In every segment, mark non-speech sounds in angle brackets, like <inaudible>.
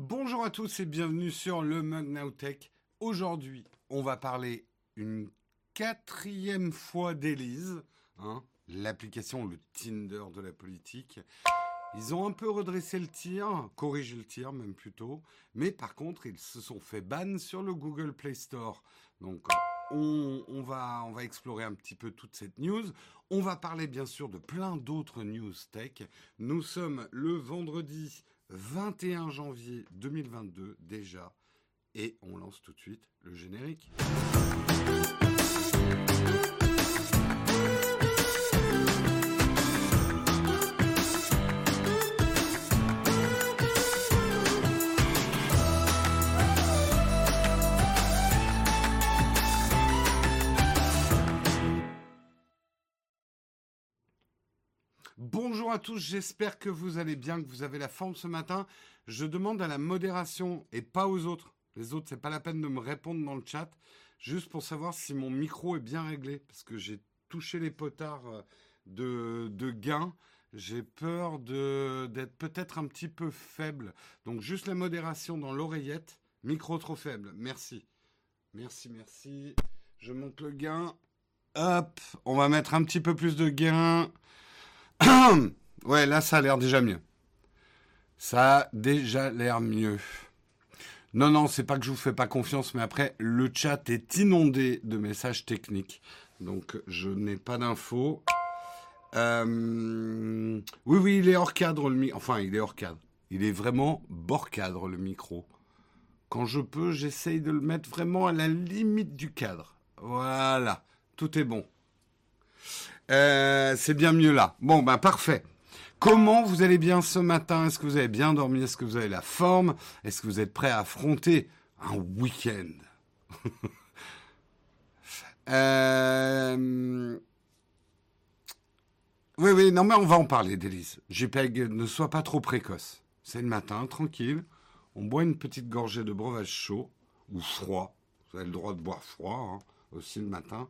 Bonjour à tous et bienvenue sur le Mug Now Tech. Aujourd'hui, on va parler une quatrième fois d'Elise, hein, l'application, le Tinder de la politique. Ils ont un peu redressé le tir, corrigé le tir même plutôt, mais par contre, ils se sont fait ban sur le Google Play Store. Donc, on, va, on va explorer un petit peu toute cette news. On va parler bien sûr de plein d'autres news tech. Nous sommes le vendredi 21 janvier 2022 déjà, et on lance tout de suite le générique. Tous, j'espère que vous allez bien, que vous avez la forme ce matin. Je demande à la modération et pas aux autres. Les autres, c'est pas la peine de me répondre dans le chat, juste pour savoir si mon micro est bien réglé, parce que j'ai touché les potards euh, de, de gain. J'ai peur d'être peut-être un petit peu faible. Donc juste la modération dans l'oreillette. Micro trop faible. Merci. Merci, merci. Je monte le gain. Hop, on va mettre un petit peu plus de gain. <clears throat> ouais, là, ça a l'air déjà mieux. Ça a déjà l'air mieux. Non, non, c'est pas que je vous fais pas confiance, mais après, le chat est inondé de messages techniques. Donc, je n'ai pas d'infos. Euh, Oui, oui, il est hors cadre, le micro. Enfin, il est hors cadre. Il est vraiment bord cadre, le micro. Quand je peux, j'essaye de le mettre vraiment à la limite du cadre. Voilà, tout est bon. Euh, c'est bien mieux là. Bon, ben parfait. Comment vous allez bien ce matin? Est-ce que vous avez bien dormi? Est-ce que vous avez la forme? Est-ce que vous êtes prêt à affronter un week-end? <laughs> Euh... Oui, oui, non, mais on va en parler, Délise. JPEG, ne sois pas trop précoce. C'est le matin, tranquille. On boit une petite gorgée de breuvage chaud ou froid. Vous avez le droit de boire froid hein, aussi le matin.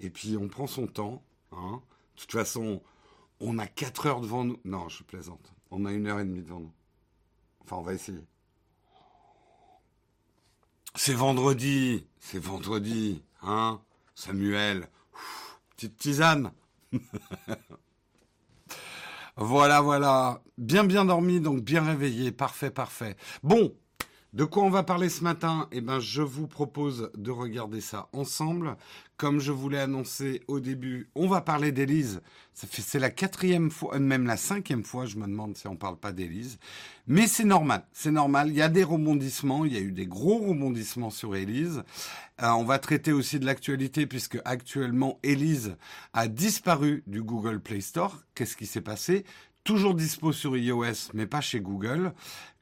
Et puis on prend son temps. Hein. De toute façon, on a 4 heures devant nous. Non, je plaisante. On a une heure et demie devant nous. Enfin, on va essayer. C'est vendredi. C'est vendredi. Hein Samuel. Ouf, petite tisane. <laughs> voilà, voilà. Bien, bien dormi, donc bien réveillé. Parfait, parfait. Bon, de quoi on va parler ce matin? Eh ben, je vous propose de regarder ça ensemble. Comme je vous l'ai annoncé au début, on va parler d'Élise. C'est la quatrième fois, euh, même la cinquième fois, je me demande si on parle pas d'Élise. Mais c'est normal, c'est normal. Il y a des rebondissements, il y a eu des gros rebondissements sur Élise. Euh, on va traiter aussi de l'actualité puisque actuellement Élise a disparu du Google Play Store. Qu'est-ce qui s'est passé? Toujours dispo sur iOS, mais pas chez Google.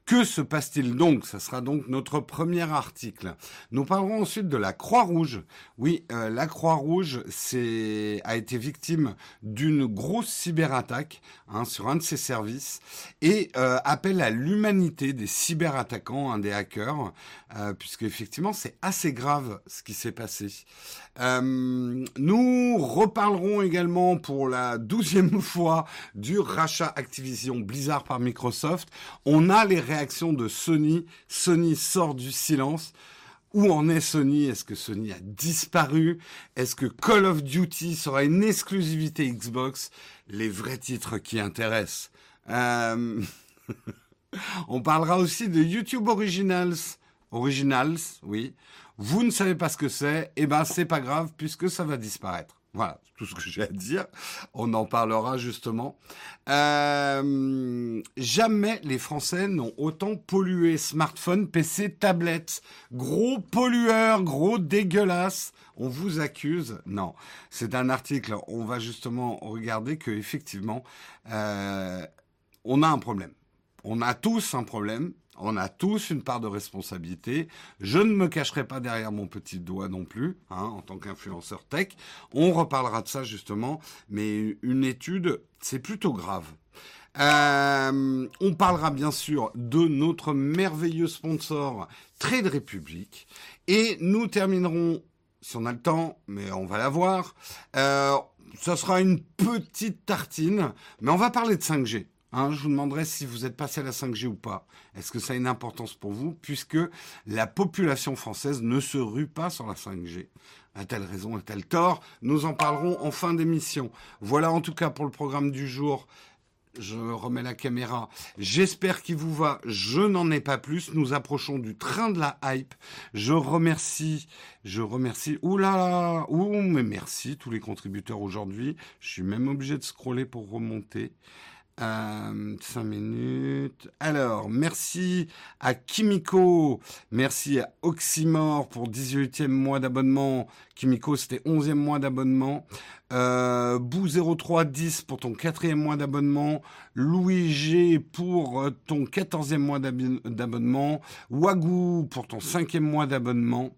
Que se passe-t-il donc? Ce sera donc notre premier article. Nous parlerons ensuite de la Croix-Rouge. Oui, euh, la Croix-Rouge a été victime d'une grosse cyberattaque hein, sur un de ses services et euh, appelle à l'humanité des cyberattaquants, des hackers, euh, puisque effectivement c'est assez grave ce qui s'est passé. Nous reparlerons également pour la douzième <laughs> fois du rachat Activision Blizzard par Microsoft. On a les réactions de Sony. Sony sort du silence. Où en est Sony? Est-ce que Sony a disparu? Est-ce que Call of Duty sera une exclusivité Xbox? Les vrais titres qui intéressent. Euh... <laughs> On parlera aussi de YouTube Originals. Originals, oui. Vous ne savez pas ce que c'est, eh ben c'est pas grave puisque ça va disparaître. Voilà, tout ce que j'ai à dire. On en parlera justement. Euh, jamais les Français n'ont autant pollué smartphone, PC, tablette. Gros pollueur, gros dégueulasse. On vous accuse. Non, c'est un article. On va justement regarder que effectivement, euh, on a un problème. On a tous un problème. On a tous une part de responsabilité. Je ne me cacherai pas derrière mon petit doigt non plus, hein, en tant qu'influenceur tech. On reparlera de ça justement, mais une étude, c'est plutôt grave. Euh, on parlera bien sûr de notre merveilleux sponsor Trade Republic. Et nous terminerons, si on a le temps, mais on va l'avoir, euh, ça sera une petite tartine, mais on va parler de 5G. Hein, je vous demanderai si vous êtes passé à la 5G ou pas. Est-ce que ça a une importance pour vous Puisque la population française ne se rue pas sur la 5G. A-t-elle raison A-t-elle tort? Nous en parlerons en fin d'émission. Voilà en tout cas pour le programme du jour je remets la caméra. J'espère qu'il vous va. Je n'en ai pas plus. Nous approchons du train de la hype. Je remercie, je remercie. Ouh là ouh, mais merci tous les contributeurs aujourd'hui. Je suis même obligé de scroller pour remonter. Euh, 5 minutes. Alors, merci à Kimiko, merci à Oxymore pour 18e mois d'abonnement. Kimiko, c'était 11e mois d'abonnement. Euh, Bou0310 pour ton quatrième mois d'abonnement. Louis G pour euh, ton 14e mois d'abonnement. Wagou pour ton cinquième mois d'abonnement.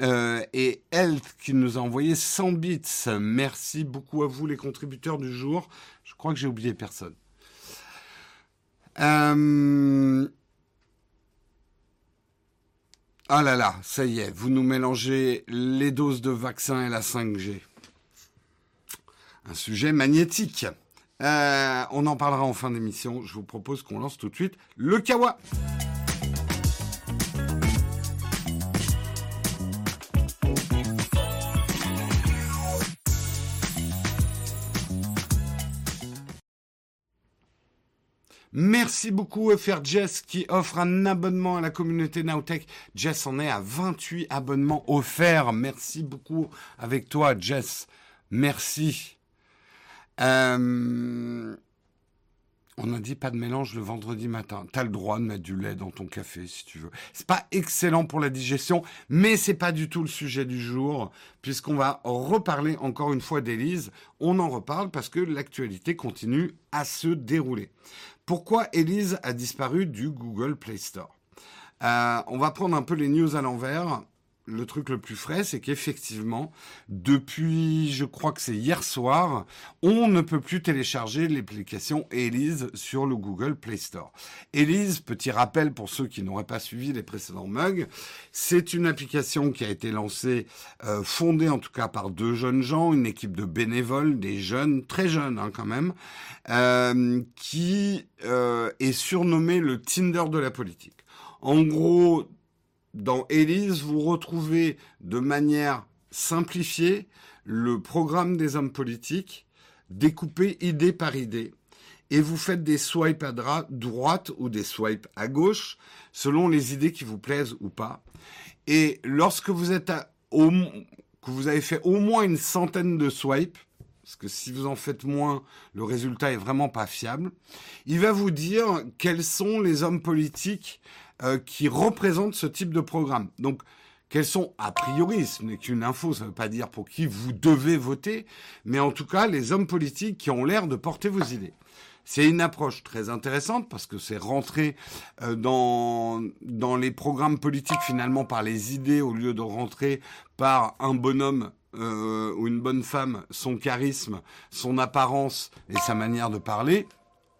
Euh, et Health qui nous a envoyé 100 bits. Merci beaucoup à vous les contributeurs du jour. Je crois que j'ai oublié personne. Euh... Ah là là, ça y est, vous nous mélangez les doses de vaccin et la 5G. Un sujet magnétique. Euh, on en parlera en fin d'émission. Je vous propose qu'on lance tout de suite le Kawa. Merci beaucoup FR Jess qui offre un abonnement à la communauté Nowtech. Jess en est à 28 abonnements offerts. Merci beaucoup avec toi Jess. Merci. Euh, on a dit pas de mélange le vendredi matin. Tu as le droit de mettre du lait dans ton café si tu veux. C'est pas excellent pour la digestion, mais c'est pas du tout le sujet du jour puisqu'on va reparler encore une fois d'Élise. On en reparle parce que l'actualité continue à se dérouler. Pourquoi Elise a disparu du Google Play Store? Euh, On va prendre un peu les news à l'envers. Le truc le plus frais, c'est qu'effectivement, depuis, je crois que c'est hier soir, on ne peut plus télécharger l'application Elise sur le Google Play Store. Elise, petit rappel pour ceux qui n'auraient pas suivi les précédents mugs, c'est une application qui a été lancée, euh, fondée en tout cas par deux jeunes gens, une équipe de bénévoles, des jeunes, très jeunes hein, quand même, euh, qui euh, est surnommée le Tinder de la politique. En gros, dans Elise, vous retrouvez de manière simplifiée le programme des hommes politiques, découpé idée par idée. Et vous faites des swipes à droite ou des swipes à gauche, selon les idées qui vous plaisent ou pas. Et lorsque vous êtes au, que vous avez fait au moins une centaine de swipes, parce que si vous en faites moins, le résultat est vraiment pas fiable. Il va vous dire quels sont les hommes politiques euh, qui représentent ce type de programme. Donc, quels sont, a priori, ce n'est qu'une info, ça ne veut pas dire pour qui vous devez voter, mais en tout cas, les hommes politiques qui ont l'air de porter vos idées. C'est une approche très intéressante parce que c'est rentrer euh, dans, les programmes politiques finalement par les idées au lieu de rentrer par un bonhomme euh, ou une bonne femme, son charisme, son apparence et sa manière de parler.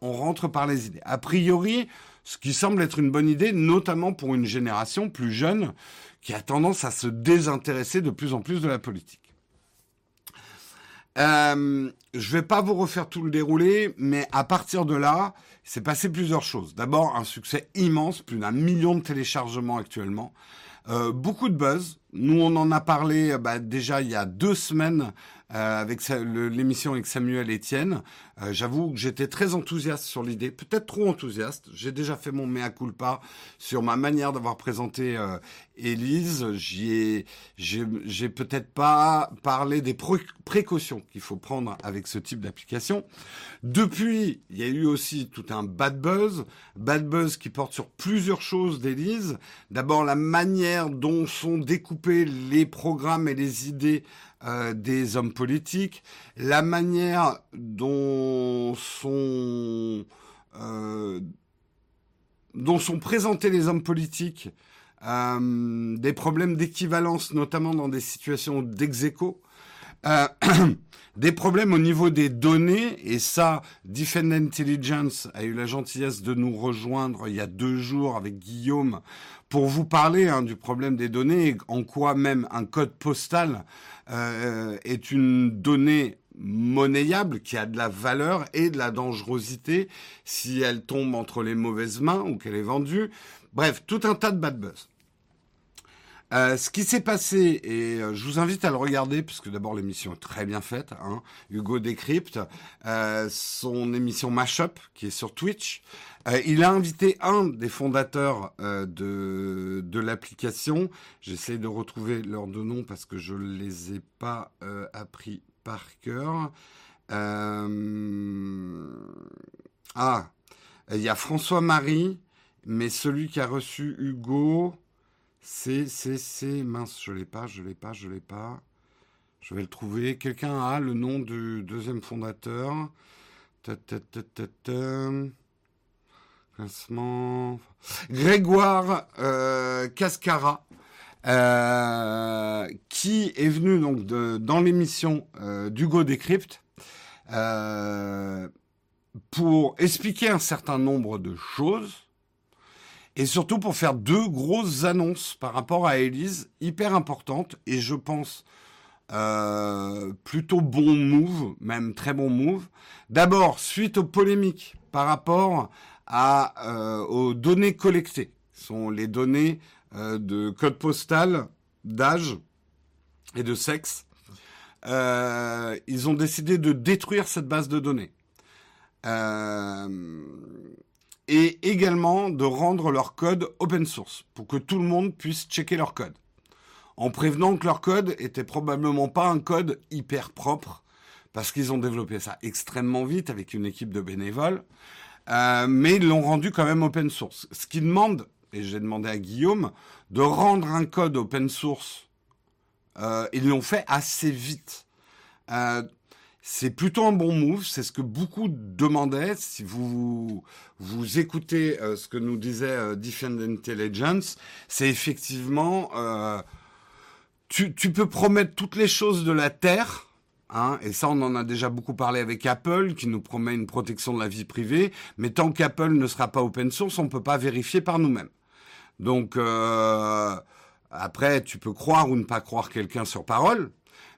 On rentre par les idées. A priori, ce qui semble être une bonne idée, notamment pour une génération plus jeune qui a tendance à se désintéresser de plus en plus de la politique. Euh, je vais pas vous refaire tout le déroulé, mais à partir de là, il s'est passé plusieurs choses. D'abord, un succès immense, plus d'un million de téléchargements actuellement. Euh, beaucoup de buzz. Nous, on en a parlé bah, déjà il y a deux semaines euh, avec l'émission avec Samuel Etienne. Euh, j'avoue que j'étais très enthousiaste sur l'idée, peut-être trop enthousiaste. J'ai déjà fait mon mea culpa sur ma manière d'avoir présenté euh, Élise. J'y ai, j'ai peut-être pas parlé des précautions qu'il faut prendre avec ce type d'application. Depuis, il y a eu aussi tout un bad buzz, bad buzz qui porte sur plusieurs choses d'Élise. D'abord, la manière dont sont découpés les programmes et les idées euh, des hommes politiques, la manière dont sont euh, présentés les hommes politiques, euh, des problèmes d'équivalence, notamment dans des situations d'exéco, euh, <clears throat> des problèmes au niveau des données, et ça, Defend Intelligence a eu la gentillesse de nous rejoindre il y a deux jours avec Guillaume pour vous parler hein, du problème des données, en quoi même un code postal euh, est une donnée monnayable, qui a de la valeur et de la dangerosité si elle tombe entre les mauvaises mains ou qu'elle est vendue. Bref, tout un tas de bad buzz. Euh, ce qui s'est passé, et euh, je vous invite à le regarder, puisque d'abord l'émission est très bien faite, hein, Hugo décrypte, euh, son émission Mashup, qui est sur Twitch. il a invité un des fondateurs de, de l'application. J'essaie de retrouver leurs deux noms parce que je ne les ai pas appris par cœur. ah, il y a François-Marie, mais celui qui a reçu Hugo... C'est, c'est, c'est, mince, je l'ai pas, je l'ai pas, je l'ai pas. Je vais le trouver. Quelqu'un a le nom du deuxième fondateur. Classement. Grégoire euh, Cascara, euh, qui est venu donc dans l'émission euh, d'Hugo Décrypte pour expliquer un certain nombre de choses et surtout pour faire deux grosses annonces par rapport à Elise, hyper importantes, et je pense euh, plutôt bon move, même très bon move. D'abord, suite aux polémiques par rapport à, euh, aux données collectées, Ce sont les données euh, de code postal, d'âge et de sexe. ils ont décidé de détruire cette base de données. Euh, et également de rendre leur code open source pour que tout le monde puisse checker leur code. En prévenant que leur code était probablement pas un code hyper propre parce qu'ils ont développé ça extrêmement vite avec une équipe de bénévoles, euh, mais ils l'ont rendu quand même open source. Ce qui demande, et j'ai demandé à Guillaume, de rendre un code open source. Euh, ils l'ont fait assez vite. Euh, c'est plutôt un bon move, c'est ce que beaucoup demandaient. Si vous vous écoutez euh, ce que nous disait euh, Defend Intelligence, c'est effectivement euh, tu, tu, peux promettre toutes les choses de la terre. Hein, et ça, on en a déjà beaucoup parlé avec Apple, qui nous promet une protection de la vie privée. Mais tant qu'Apple ne sera pas open source, on ne peut pas vérifier par nous-mêmes. Donc, euh, après, tu peux croire ou ne pas croire quelqu'un sur parole.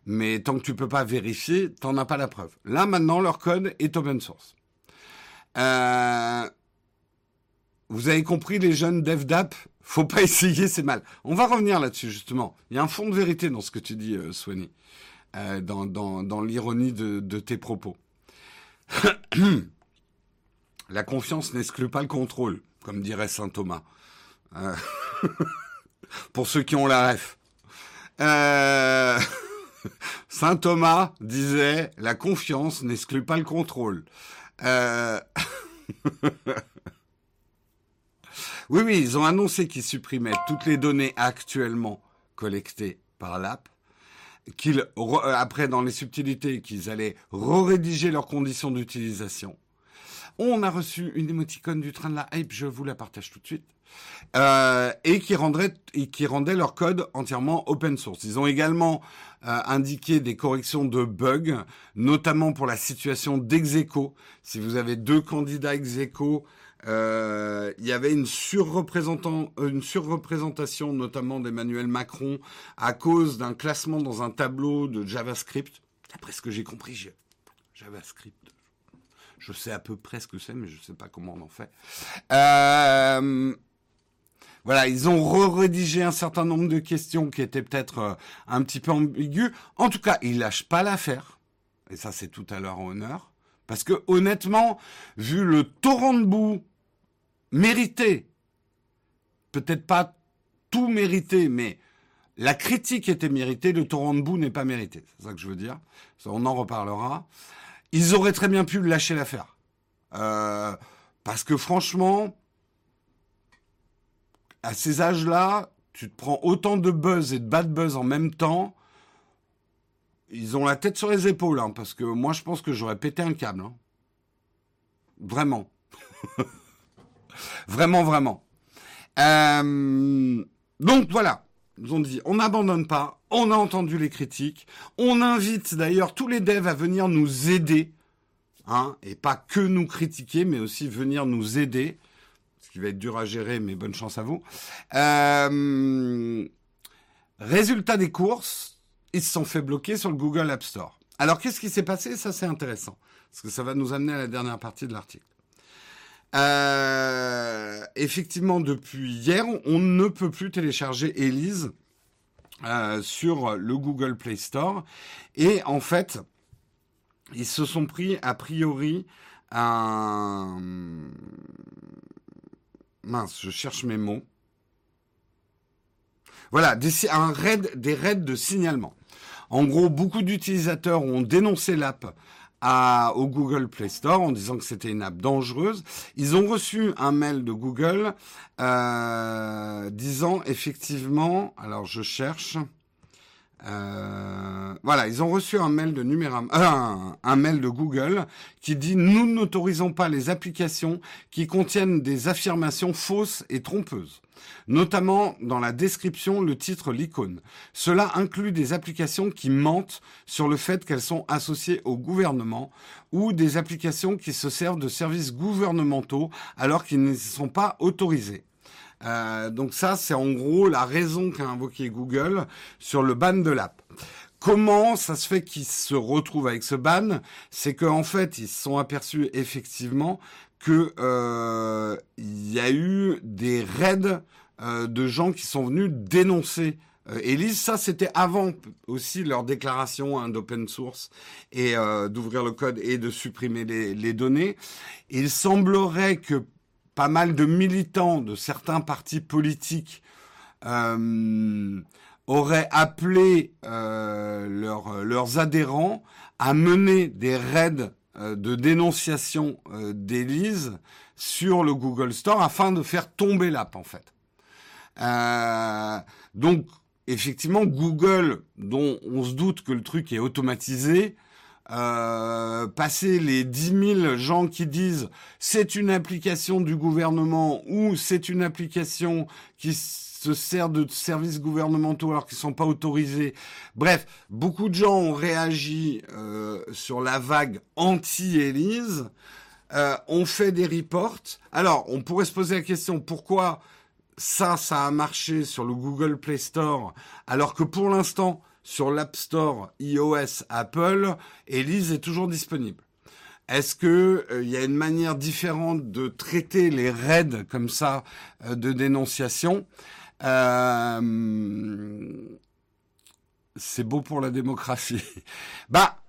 Mais tant que tu peux pas vérifier, t'en as pas la preuve. Là, maintenant, leur code est open source. Euh, vous avez compris, les jeunes dev d'app, faut pas <laughs> essayer, c'est mal. On va revenir là-dessus, justement. Il y a un fond de vérité dans ce que tu dis, euh, Swanny, euh, dans, l'ironie de, de, tes propos. <coughs> La confiance n'exclut pas le contrôle, comme dirait saint Thomas. Euh, <laughs> pour ceux qui ont la ref. Euh... <laughs> <laughs> Saint Thomas disait la confiance n'exclut pas le contrôle. Euh, <laughs> oui, oui, ils ont annoncé qu'ils supprimaient toutes les données actuellement collectées par l'app, qu'ils après dans les subtilités qu'ils allaient re-rédiger leurs conditions d'utilisation. On a reçu une émoticône du train de la hype, je vous la partage tout de suite. Euh, et qui rendrait et qui rendait leur code entièrement open source. Ils ont également euh, indiqué des corrections de bugs, notamment pour la situation d'execo. Si vous avez deux candidats execo, euh, il y avait une, une surreprésentation notamment d'Emmanuel Macron à cause d'un classement dans un tableau de JavaScript. D'après ce que j'ai compris, JavaScript. Je sais à peu près ce que c'est, mais je ne sais pas comment on en fait. Voilà, ils ont re-rédigé un certain nombre de questions qui étaient peut-être euh, un petit peu ambiguës. En tout cas, ils lâchent pas l'affaire. Et ça, c'est tout à leur honneur. Parce que honnêtement, vu le torrent de boue mérité, peut-être pas tout mérité, mais la critique était méritée, le torrent de boue n'est pas mérité. C'est ça que je veux dire. on en reparlera. Ils auraient très bien pu lâcher l'affaire. Euh, parce que franchement, à ces âges-là, tu te prends autant de buzz et de bad buzz en même temps. Ils ont la tête sur les épaules, hein, parce que moi, je pense que j'aurais pété un câble. Hein. Vraiment. <laughs> vraiment, vraiment. Euh, donc voilà, nous ont dit, on n'abandonne pas, on a entendu les critiques, on invite d'ailleurs tous les devs à venir nous aider, hein, et pas que nous critiquer, mais aussi venir nous aider va être dur à gérer, mais bonne chance à vous. Euh, résultat des courses, ils se sont fait bloquer sur le Google App Store. Alors, qu'est-ce qui s'est passé? Ça, c'est intéressant, parce que ça va nous amener à la dernière partie de l'article. Euh, effectivement, depuis hier, on ne peut plus télécharger Elise euh, sur le Google Play Store. Et en fait, ils se sont pris a priori un... Mince, je cherche mes mots. Voilà, des, un des raids de signalement. En gros, beaucoup d'utilisateurs ont dénoncé l'app au Google Play Store en disant que c'était une app dangereuse. Ils ont reçu un mail de Google euh, disant effectivement, alors je cherche, euh, voilà, ils ont reçu un mail de Numéram, euh, un, mail de Google qui dit nous n'autorisons pas les applications qui contiennent des affirmations fausses et trompeuses, notamment dans la description, le titre, l'icône. Cela inclut des applications qui mentent sur le fait qu'elles sont associées au gouvernement ou des applications qui se servent de services gouvernementaux alors qu'ils ne sont pas autorisés. Euh, donc ça, c'est en gros la raison qu'a invoqué Google sur le ban de l'app. Comment ça se fait qu'ils se retrouvent avec ce ban? C'est qu'en fait, ils se sont aperçus effectivement que euh, il y a eu des raids euh, de gens qui sont venus dénoncer Elise, ça c'était avant aussi leur déclaration hein, d'open source et d'ouvrir le code et de supprimer les, les données. Il semblerait que pas mal de militants de certains partis politiques euh, auraient appelé euh, leurs adhérents à mener des raids euh, de dénonciation d'Élise sur le Google Store afin de faire tomber l'app en fait. donc effectivement Google, dont on se doute que le truc est automatisé, euh, passer les 10 000 gens qui disent c'est une application du gouvernement ou c'est une application qui se sert de services gouvernementaux alors qu'ils sont pas autorisés. Bref, beaucoup de gens ont réagi euh, sur la vague anti-Élise. Euh, on fait des reports. Alors, on pourrait se poser la question pourquoi ça, ça a marché sur le Google Play Store alors que pour l'instant, sur l'App Store iOS Apple, Elise est toujours disponible. Est-ce que il euh, y a une manière différente de traiter les raids comme ça euh, de dénonciation? Euh, C'est beau pour la démocratie. <laughs> bah,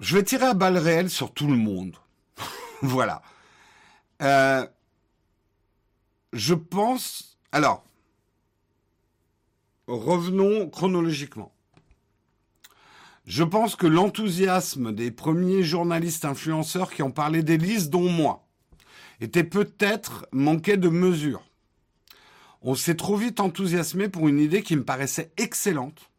je vais tirer à balles réelles sur tout le monde. <laughs> voilà. je pense. Alors, revenons chronologiquement. Je pense que l'enthousiasme des premiers journalistes influenceurs qui ont parlé d'Élise, dont moi, était peut-être manqué de mesure. On s'est trop vite enthousiasmé pour une idée qui me paraissait excellente.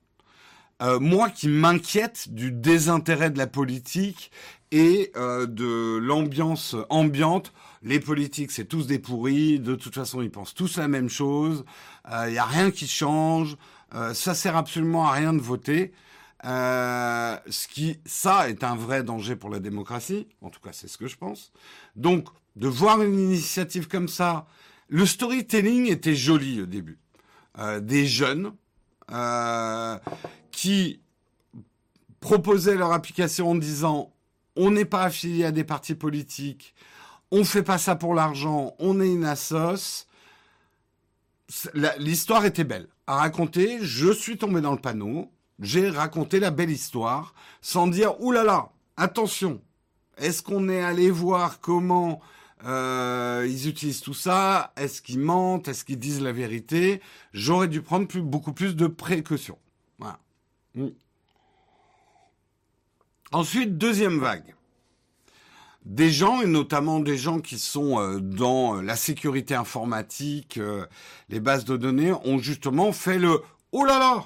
Euh, moi qui m'inquiète du désintérêt de la politique et euh, de l'ambiance ambiante. Les politiques, c'est tous des pourris. De toute façon, ils pensent tous la même chose. Il euh, n'y a rien qui change. Euh, ça sert absolument à rien de voter. Euh, ce qui, ça, est un vrai danger pour la démocratie. En tout cas, c'est ce que je pense. Donc, de voir une initiative comme ça, le storytelling était joli au début. Euh, des jeunes euh, qui proposaient leur application en disant on n'est pas affilié à des partis politiques, on fait pas ça pour l'argent, on est une assoce. L'histoire était belle à raconter. Je suis tombé dans le panneau. J'ai raconté la belle histoire sans dire oulala, là là, attention. Est-ce qu'on est allé voir comment euh, ils utilisent tout ça? Est-ce qu'ils mentent? Est-ce qu'ils disent la vérité? J'aurais dû prendre beaucoup plus de précautions. Voilà. Mm. Ensuite, deuxième vague des gens, et notamment des gens qui sont euh, dans euh, la sécurité informatique, euh, les bases de données, ont justement fait le « Oh là là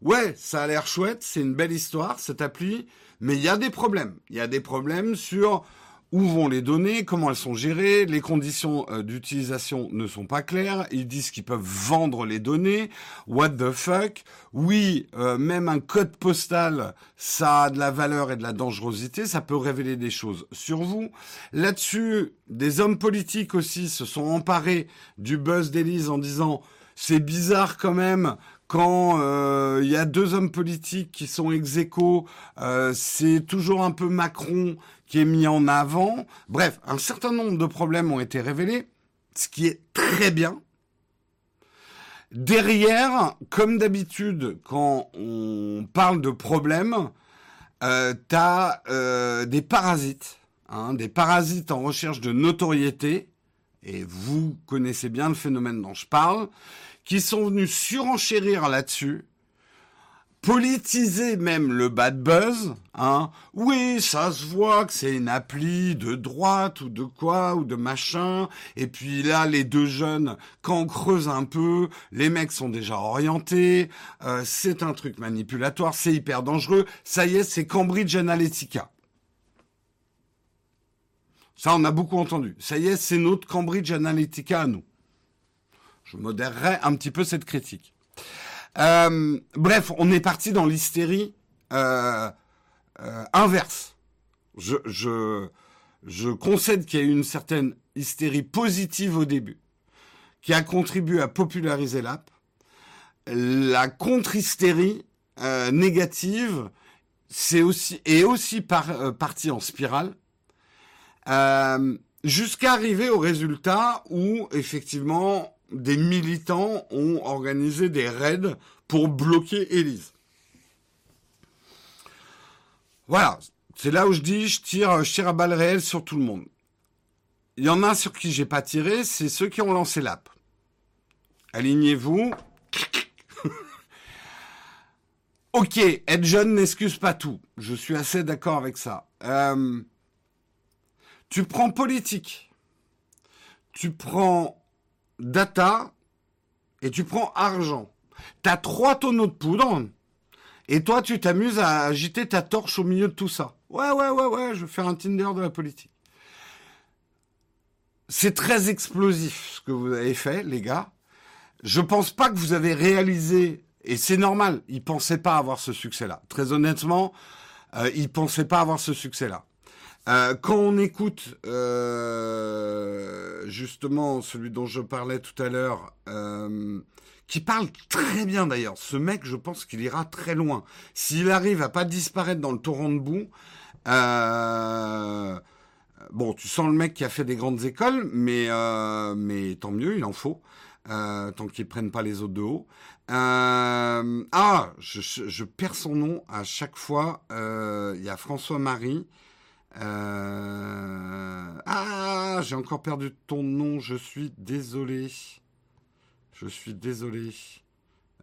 Ouais, ça a l'air chouette, c'est une belle histoire, cette appli, mais il y a des problèmes. Il y a des problèmes sur où vont les données, comment elles sont gérées, les conditions euh, d'utilisation ne sont pas claires, ils disent qu'ils peuvent vendre les données, what the fuck, oui, euh, même un code postal, ça a de la valeur et de la dangerosité, ça peut révéler des choses sur vous. Là-dessus, des hommes politiques aussi se sont emparés du buzz d'Élise en disant c'est bizarre quand même Quand euh, il y a deux hommes politiques qui sont ex aequo, euh, c'est toujours un peu Macron qui est mis en avant. Bref, un certain nombre de problèmes ont été révélés, ce qui est très bien. Derrière, comme d'habitude, quand on parle de problèmes, euh, t'as euh, des parasites, hein, des parasites en recherche de notoriété, et vous connaissez bien le phénomène dont je parle, qui sont venus surenchérir là-dessus, politiser même le bad buzz, hein. Oui, ça se voit que c'est une appli de droite ou de quoi ou de machin. Et puis là, les deux jeunes, quand on creuse un peu, les mecs sont déjà orientés. Euh, c'est un truc manipulatoire, c'est hyper dangereux. Ça y est, c'est Cambridge Analytica. Ça, on a beaucoup entendu. Ça y est, c'est notre Cambridge Analytica à nous. Je modérerai un petit peu cette critique. Euh, bref, on est parti dans l'hystérie euh, euh, inverse. Je, je, je concède qu'il y a eu une certaine hystérie positive au début, qui a contribué à populariser l'app. La contre-hystérie euh, négative, c'est aussi est aussi par, euh, partie en spirale, euh, jusqu'à arriver au résultat où effectivement des militants ont organisé des raids pour bloquer Élise. Voilà, c'est là où je dis je tire, je tire à balles réelles sur tout le monde. Il y en a sur qui j'ai pas tiré, c'est ceux qui ont lancé l'app. Alignez-vous. <laughs> ok, être jeune n'excuse pas tout. Je suis assez d'accord avec ça. Euh, tu prends politique. Tu prends data et tu prends argent. T'as trois tonneaux de poudre et toi tu t'amuses à agiter ta torche au milieu de tout ça. Ouais, ouais, ouais, ouais, je vais faire un Tinder de la politique. C'est très explosif ce que vous avez fait, les gars. Je pense pas que vous avez réalisé, et c'est normal, ils pensaient pas avoir ce succès-là. Très honnêtement, euh, ils pensaient pas avoir ce succès-là. Euh, quand on écoute euh, justement celui dont je parlais tout à l'heure, euh, qui parle très bien d'ailleurs, ce mec, je pense qu'il ira très loin. S'il arrive à pas disparaître dans le torrent de boue, bon, tu sens le mec qui a fait des grandes écoles, mais mais tant mieux, il en faut. Tant qu'ils prennent pas les autres de haut. Ah, je, perds son nom à chaque fois. Il y a François Marie. Euh, ah, j'ai encore perdu ton nom. Je suis désolé. Je suis désolé.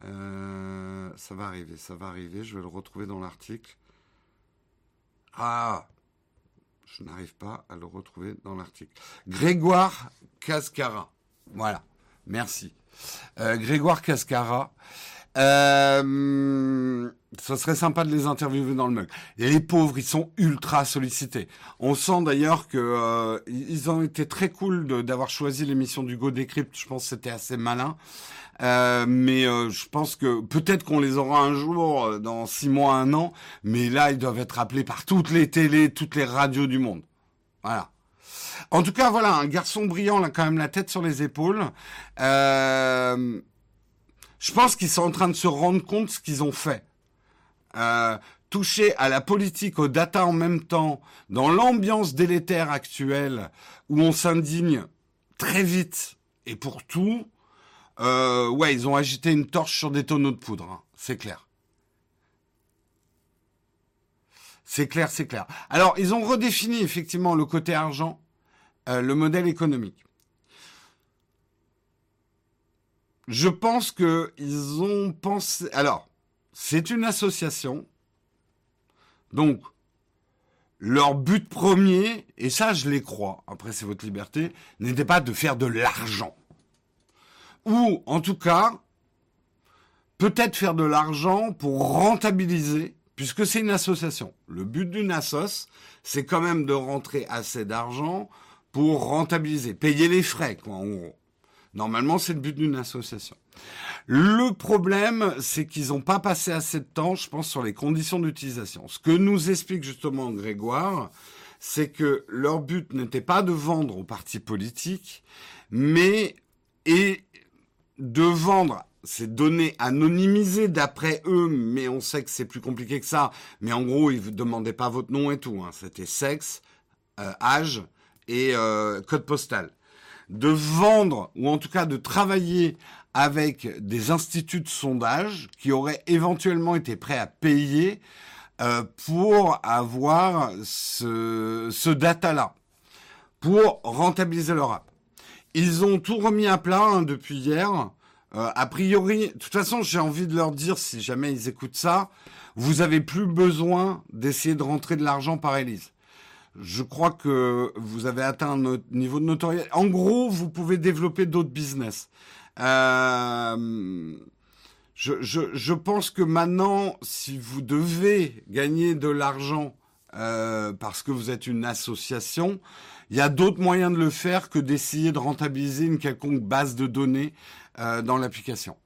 Euh, ça va arriver, ça va arriver. Je vais le retrouver dans l'article. Ah, je n'arrive pas à le retrouver dans l'article. Grégoire Cascara. Voilà. Merci. Euh, Grégoire Cascara. Euh, ça serait sympa de les interviewer dans le mug. Et les pauvres, ils sont ultra sollicités. On sent d'ailleurs que euh, ils ont été très cool d'avoir choisi l'émission du Go Decrypt. Je pense que c'était assez malin. Euh, mais euh, je pense que peut-être qu'on les aura un jour, euh, dans six mois, un an. Mais là, ils doivent être appelés par toutes les télés, toutes les radios du monde. Voilà. En tout cas, voilà, un garçon brillant, là, quand même la tête sur les épaules. Euh, je pense qu'ils sont en train de se rendre compte de ce qu'ils ont fait. Euh, toucher à la politique, aux data en même temps, dans l'ambiance délétère actuelle, où on s'indigne très vite et pour tout, euh, ouais, ils ont agité une torche sur des tonneaux de poudre, hein, c'est clair. C'est clair, c'est clair. Alors, ils ont redéfini effectivement le côté argent, euh, le modèle économique. Je pense que ils ont pensé. Alors, c'est une association, donc leur but premier, et ça je les crois, après c'est votre liberté, n'était pas de faire de l'argent. Ou en tout cas, peut-être faire de l'argent pour rentabiliser, puisque c'est une association. Le but d'une assoce, c'est quand même de rentrer assez d'argent pour rentabiliser, payer les frais, quoi, en gros. Normalement, c'est le but d'une association. Le problème, c'est qu'ils n'ont pas passé assez de temps, je pense, sur les conditions d'utilisation. Ce que nous explique justement Grégoire, c'est que leur but n'était pas de vendre aux partis politiques, mais et de vendre ces données anonymisées d'après eux, mais on sait que c'est plus compliqué que ça. Mais en gros, ils vous demandaient pas votre nom et tout. Hein. C'était sexe, euh, âge et euh, code postal. De vendre, ou en tout cas de travailler avec des instituts de sondage qui auraient éventuellement été prêts à payer euh, pour avoir ce, ce data-là, pour rentabiliser leur app. Ils ont tout remis à plat hein, depuis hier. Euh, a priori, de toute façon, j'ai envie de leur dire, si jamais ils écoutent ça, vous avez plus besoin d'essayer de rentrer de l'argent par Elise. Je crois que vous avez atteint un niveau de notoriété. En gros, vous pouvez développer d'autres business. Euh, je, pense que maintenant, si vous devez gagner de l'argent euh, parce que vous êtes une association, il y a d'autres moyens de le faire que d'essayer de rentabiliser une quelconque base de données euh, dans l'application.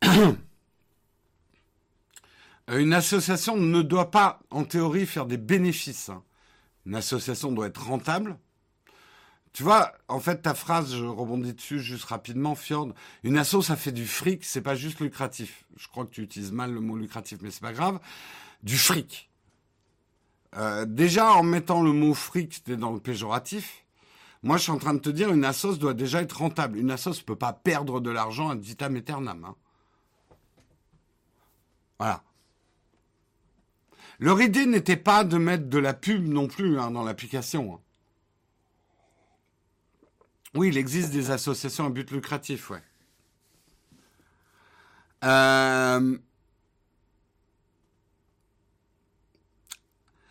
<clears throat> Une association ne doit pas, en théorie, faire des bénéfices. Hein. Une association doit être rentable. Tu vois, en fait, ta phrase, je rebondis dessus juste rapidement, Fjord. Une asso, ça fait du fric, c'est pas juste lucratif. Je crois que tu utilises mal le mot lucratif, mais c'est pas grave. Du fric. Euh, déjà, en mettant le mot fric, dans le péjoratif. Moi, je suis en train de te dire, une assoce doit déjà être rentable. Une assoce ne peut pas perdre de l'argent à vitam aeternam. Hein. Voilà. Leur idée n'était pas de mettre de la pub non plus hein, dans l'application. Hein. Oui, il existe des associations à but lucratif, ouais. Euh,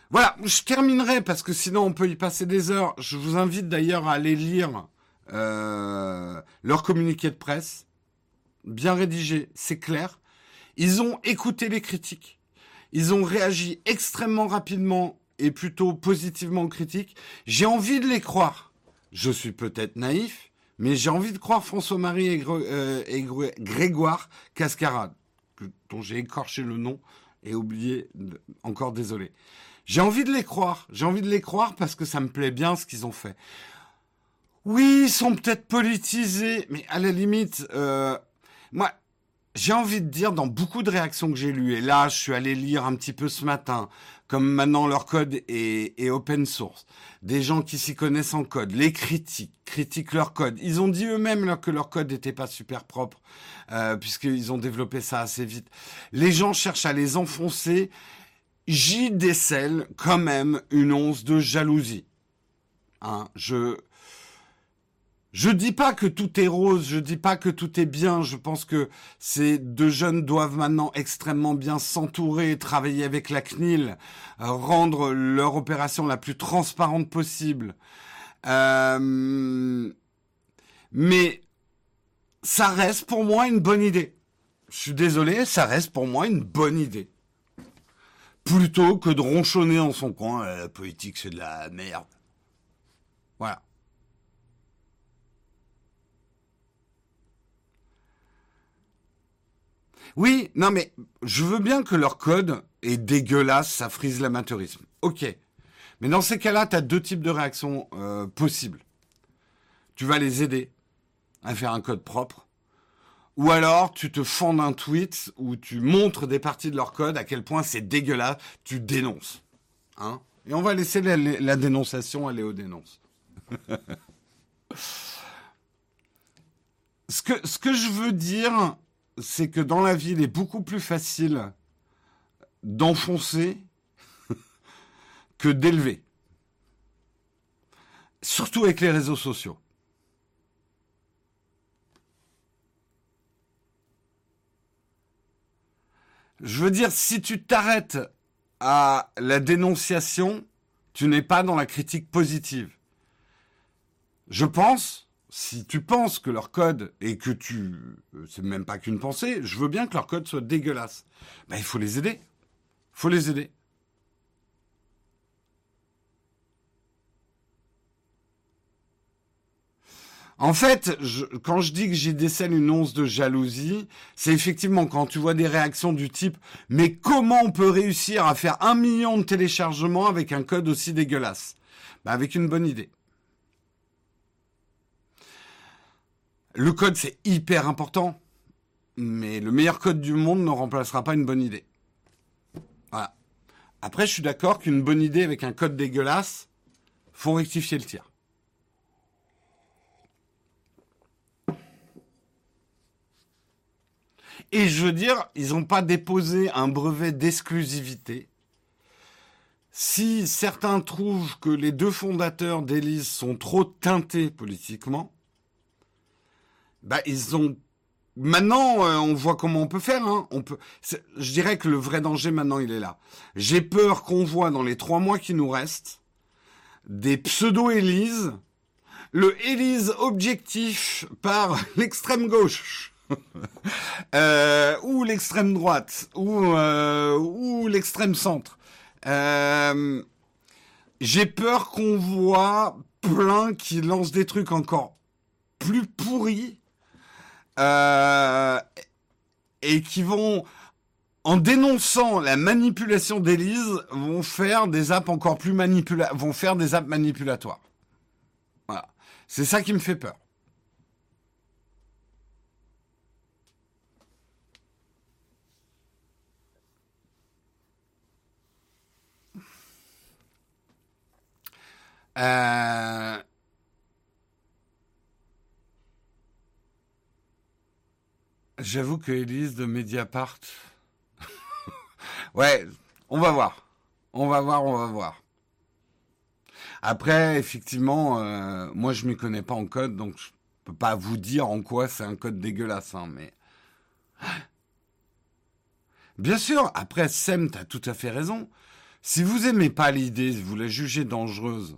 Voilà, je terminerai parce que sinon on peut y passer des heures. Je vous invite d'ailleurs à aller lire euh, leur communiqué de presse, bien rédigé, c'est clair. Ils ont écouté les critiques, ils ont réagi extrêmement rapidement et plutôt positivement aux critiques. J'ai envie de les croire. Je suis peut-être naïf, mais j'ai envie de croire François-Marie et, euh, Grégoire Cascarade, dont j'ai écorché le nom et oublié, encore désolé. J'ai envie de les croire. J'ai envie de les croire parce que ça me plaît bien ce qu'ils ont fait. Oui, ils sont peut-être politisés, mais à la limite, euh, moi, j'ai envie de dire dans beaucoup de réactions que j'ai lues, et là, je suis allé lire un petit peu ce matin, comme maintenant leur code est, est open source, des gens qui s'y connaissent en code, les critiques, critiquent leur code. Ils ont dit eux-mêmes que leur code n'était pas super propre, euh, puisqu'ils ont développé ça assez vite. Les gens cherchent à les enfoncer j'y décèle quand même une once de jalousie. Hein, je je dis pas que tout est rose, je dis pas que tout est bien. Je pense que ces deux jeunes doivent maintenant extrêmement bien s'entourer, travailler avec la CNIL, euh, rendre leur opération la plus transparente possible. Euh, mais ça reste pour moi une bonne idée. Je suis désolé, ça reste pour moi une bonne idée plutôt que de ronchonner en son coin. Euh, la politique, c'est de la merde. Voilà. Oui, non mais je veux bien que leur code est dégueulasse, ça frise l'amateurisme. Ok. Mais dans ces cas-là, tu as deux types de réactions euh, possibles. Tu vas les aider à faire un code propre ou alors, tu te fends d'un tweet où tu montres des parties de leur code, à quel point c'est dégueulasse, tu dénonces. Hein Et on va laisser la, dénonciation aller aux dénonces. <laughs> ce, que, ce que je veux dire, c'est que dans la vie, il est beaucoup plus facile d'enfoncer <laughs> que d'élever. Surtout avec les réseaux sociaux. Je veux dire, si tu t'arrêtes à la dénonciation, tu n'es pas dans la critique positive. Je pense, si tu penses que leur code et que tu, c'est même pas qu'une pensée, je veux bien que leur code soit dégueulasse. Ben, il faut les aider. Il faut les aider. En fait, quand je dis que j'y décèle une once de jalousie, c'est effectivement quand tu vois des réactions du type « Mais comment on peut réussir à faire un million de téléchargements avec un code aussi dégueulasse ?» bah, Avec une bonne idée. Le code, c'est hyper important, mais le meilleur code du monde ne remplacera pas une bonne idée. Voilà. Après, je suis d'accord qu'une bonne idée avec un code dégueulasse, faut rectifier le tir. Et je veux dire, ils n'ont pas déposé un brevet d'exclusivité. Si certains trouvent que les deux fondateurs d'Élise sont trop teintés politiquement, bah ils ont. Maintenant, euh, on voit comment on peut faire. Hein. On peut. Je dirais que le vrai danger maintenant, il est là. J'ai peur qu'on voit dans les trois mois qui nous restent des pseudo-Élise, le Élise objectif par <laughs> l'extrême gauche <laughs> euh, ou l'extrême droite, ou, euh, ou l'extrême centre. Euh, j'ai peur qu'on voit plein qui lancent des trucs encore plus pourris et qui vont, en dénonçant la manipulation d'Élise, vont faire des apps encore plus vont faire des apps manipulatoires. Voilà. C'est ça qui me fait peur. Euh, j'avoue que Elise de Mediapart. <laughs> ouais, on va voir. On va voir, on va voir. Après, effectivement, euh, moi je m'y connais pas en code, donc je peux pas vous dire en quoi c'est un code dégueulasse, hein, mais. <gasps> Bien sûr, après, Sem, as tout à fait raison. Si vous aimez pas l'idée, si vous la jugez dangereuse,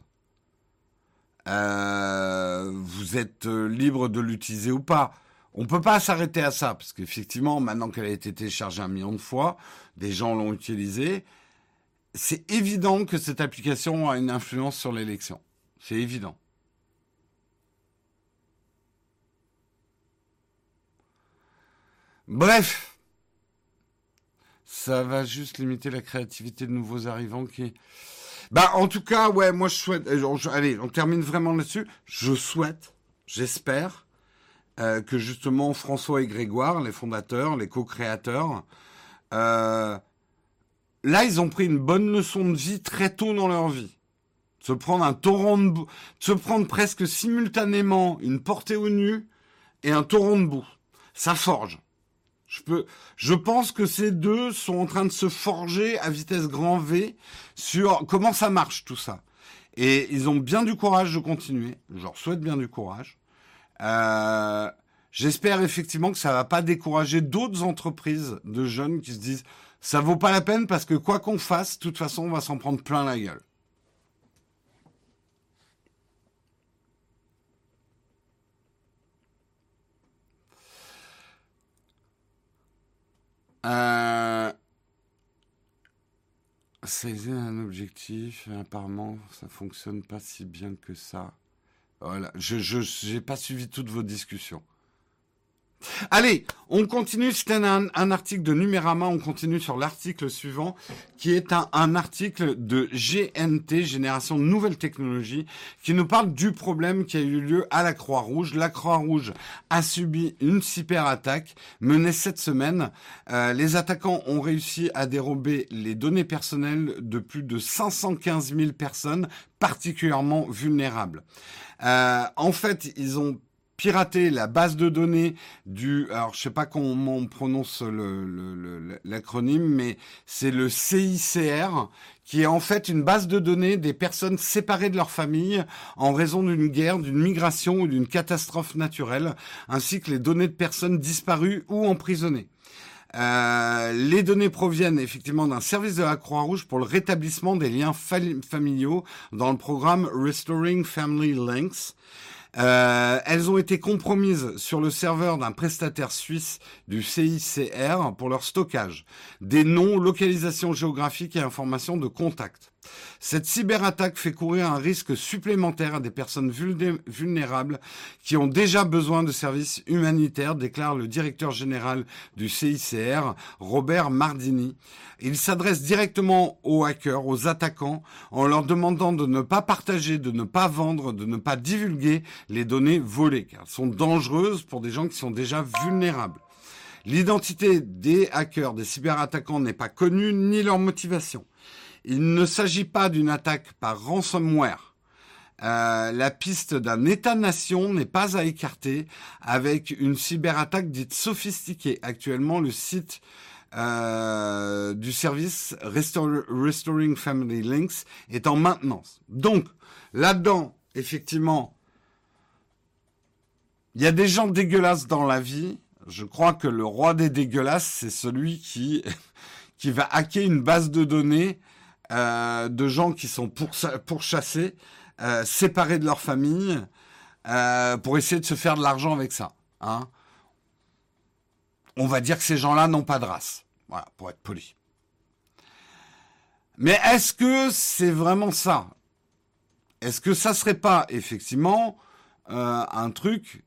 euh, vous êtes euh, libre de l'utiliser ou pas. On peut pas s'arrêter à ça, parce qu'effectivement, maintenant qu'elle a été téléchargée un million de fois, des gens l'ont utilisée. C'est évident que cette application a une influence sur l'élection. C'est évident. Bref, ça va juste limiter la créativité de nouveaux arrivants qui bah, en tout cas, ouais, moi je souhaite. Euh, allez, on termine vraiment là-dessus. Je souhaite, j'espère, euh, que justement François et Grégoire, les fondateurs, les co-créateurs, euh, là, ils ont pris une bonne leçon de vie très tôt dans leur vie. Se prendre un torrent de boue, se prendre presque simultanément une portée au nu et un torrent de boue. Ça forge. Je peux, je pense que ces deux sont en train de se forger à vitesse grand V sur comment ça marche tout ça. Et ils ont bien du courage de continuer. Je leur souhaite bien du courage. Euh, J'espère effectivement que ça va pas décourager d'autres entreprises de jeunes qui se disent ça vaut pas la peine parce que quoi qu'on fasse, de toute façon, on va s'en prendre plein la gueule. Euh, c'est un objectif, apparemment, ça fonctionne pas si bien que ça. Voilà, je n'ai pas suivi toutes vos discussions. Allez, on continue. C'était un, un, article de Numérama. On continue sur l'article suivant, qui est un, un, article de GNT, Génération de Nouvelles Technologies, qui nous parle du problème qui a eu lieu à la Croix-Rouge. La Croix-Rouge a subi une cyberattaque menée cette semaine. Euh, les attaquants ont réussi à dérober les données personnelles de plus de 515 000 personnes particulièrement vulnérables. Euh, en fait, ils ont pirater la base de données du, alors je sais pas comment on prononce l'acronyme, mais c'est le CICR, qui est en fait une base de données des personnes séparées de leur famille en raison d'une guerre, d'une migration ou d'une catastrophe naturelle, ainsi que les données de personnes disparues ou emprisonnées. Euh, les données proviennent effectivement d'un service de la Croix-Rouge pour le rétablissement des liens familiaux dans le programme Restoring Family Links. Euh, elles ont été compromises sur le serveur d'un prestataire suisse du CICR pour leur stockage, des noms, localisation géographique et informations de contact. Cette cyberattaque fait courir un risque supplémentaire à des personnes vulnérables qui ont déjà besoin de services humanitaires, déclare le directeur général du CICR, Robert Mardini. Il s'adresse directement aux hackers, aux attaquants, en leur demandant de ne pas partager, de ne pas vendre, de ne pas divulguer les données volées, car elles sont dangereuses pour des gens qui sont déjà vulnérables. L'identité des hackers, des cyberattaquants n'est pas connue, ni leur motivation. Il ne s'agit pas d'une attaque par ransomware. Euh, la piste d'un État-nation n'est pas à écarter avec une cyberattaque dite sophistiquée. Actuellement, le site euh, du service Restoring Family Links est en maintenance. Donc, là-dedans, effectivement, il y a des gens dégueulasses dans la vie. Je crois que le roi des dégueulasses, c'est celui qui, <laughs> qui va hacker une base de données euh, de gens qui sont pourchassés, euh, séparés de leur famille, euh, pour essayer de se faire de l'argent avec ça. Hein. On va dire que ces gens-là n'ont pas de race. Voilà, pour être poli. Mais est-ce que c'est vraiment ça? Est-ce que ça serait pas effectivement un truc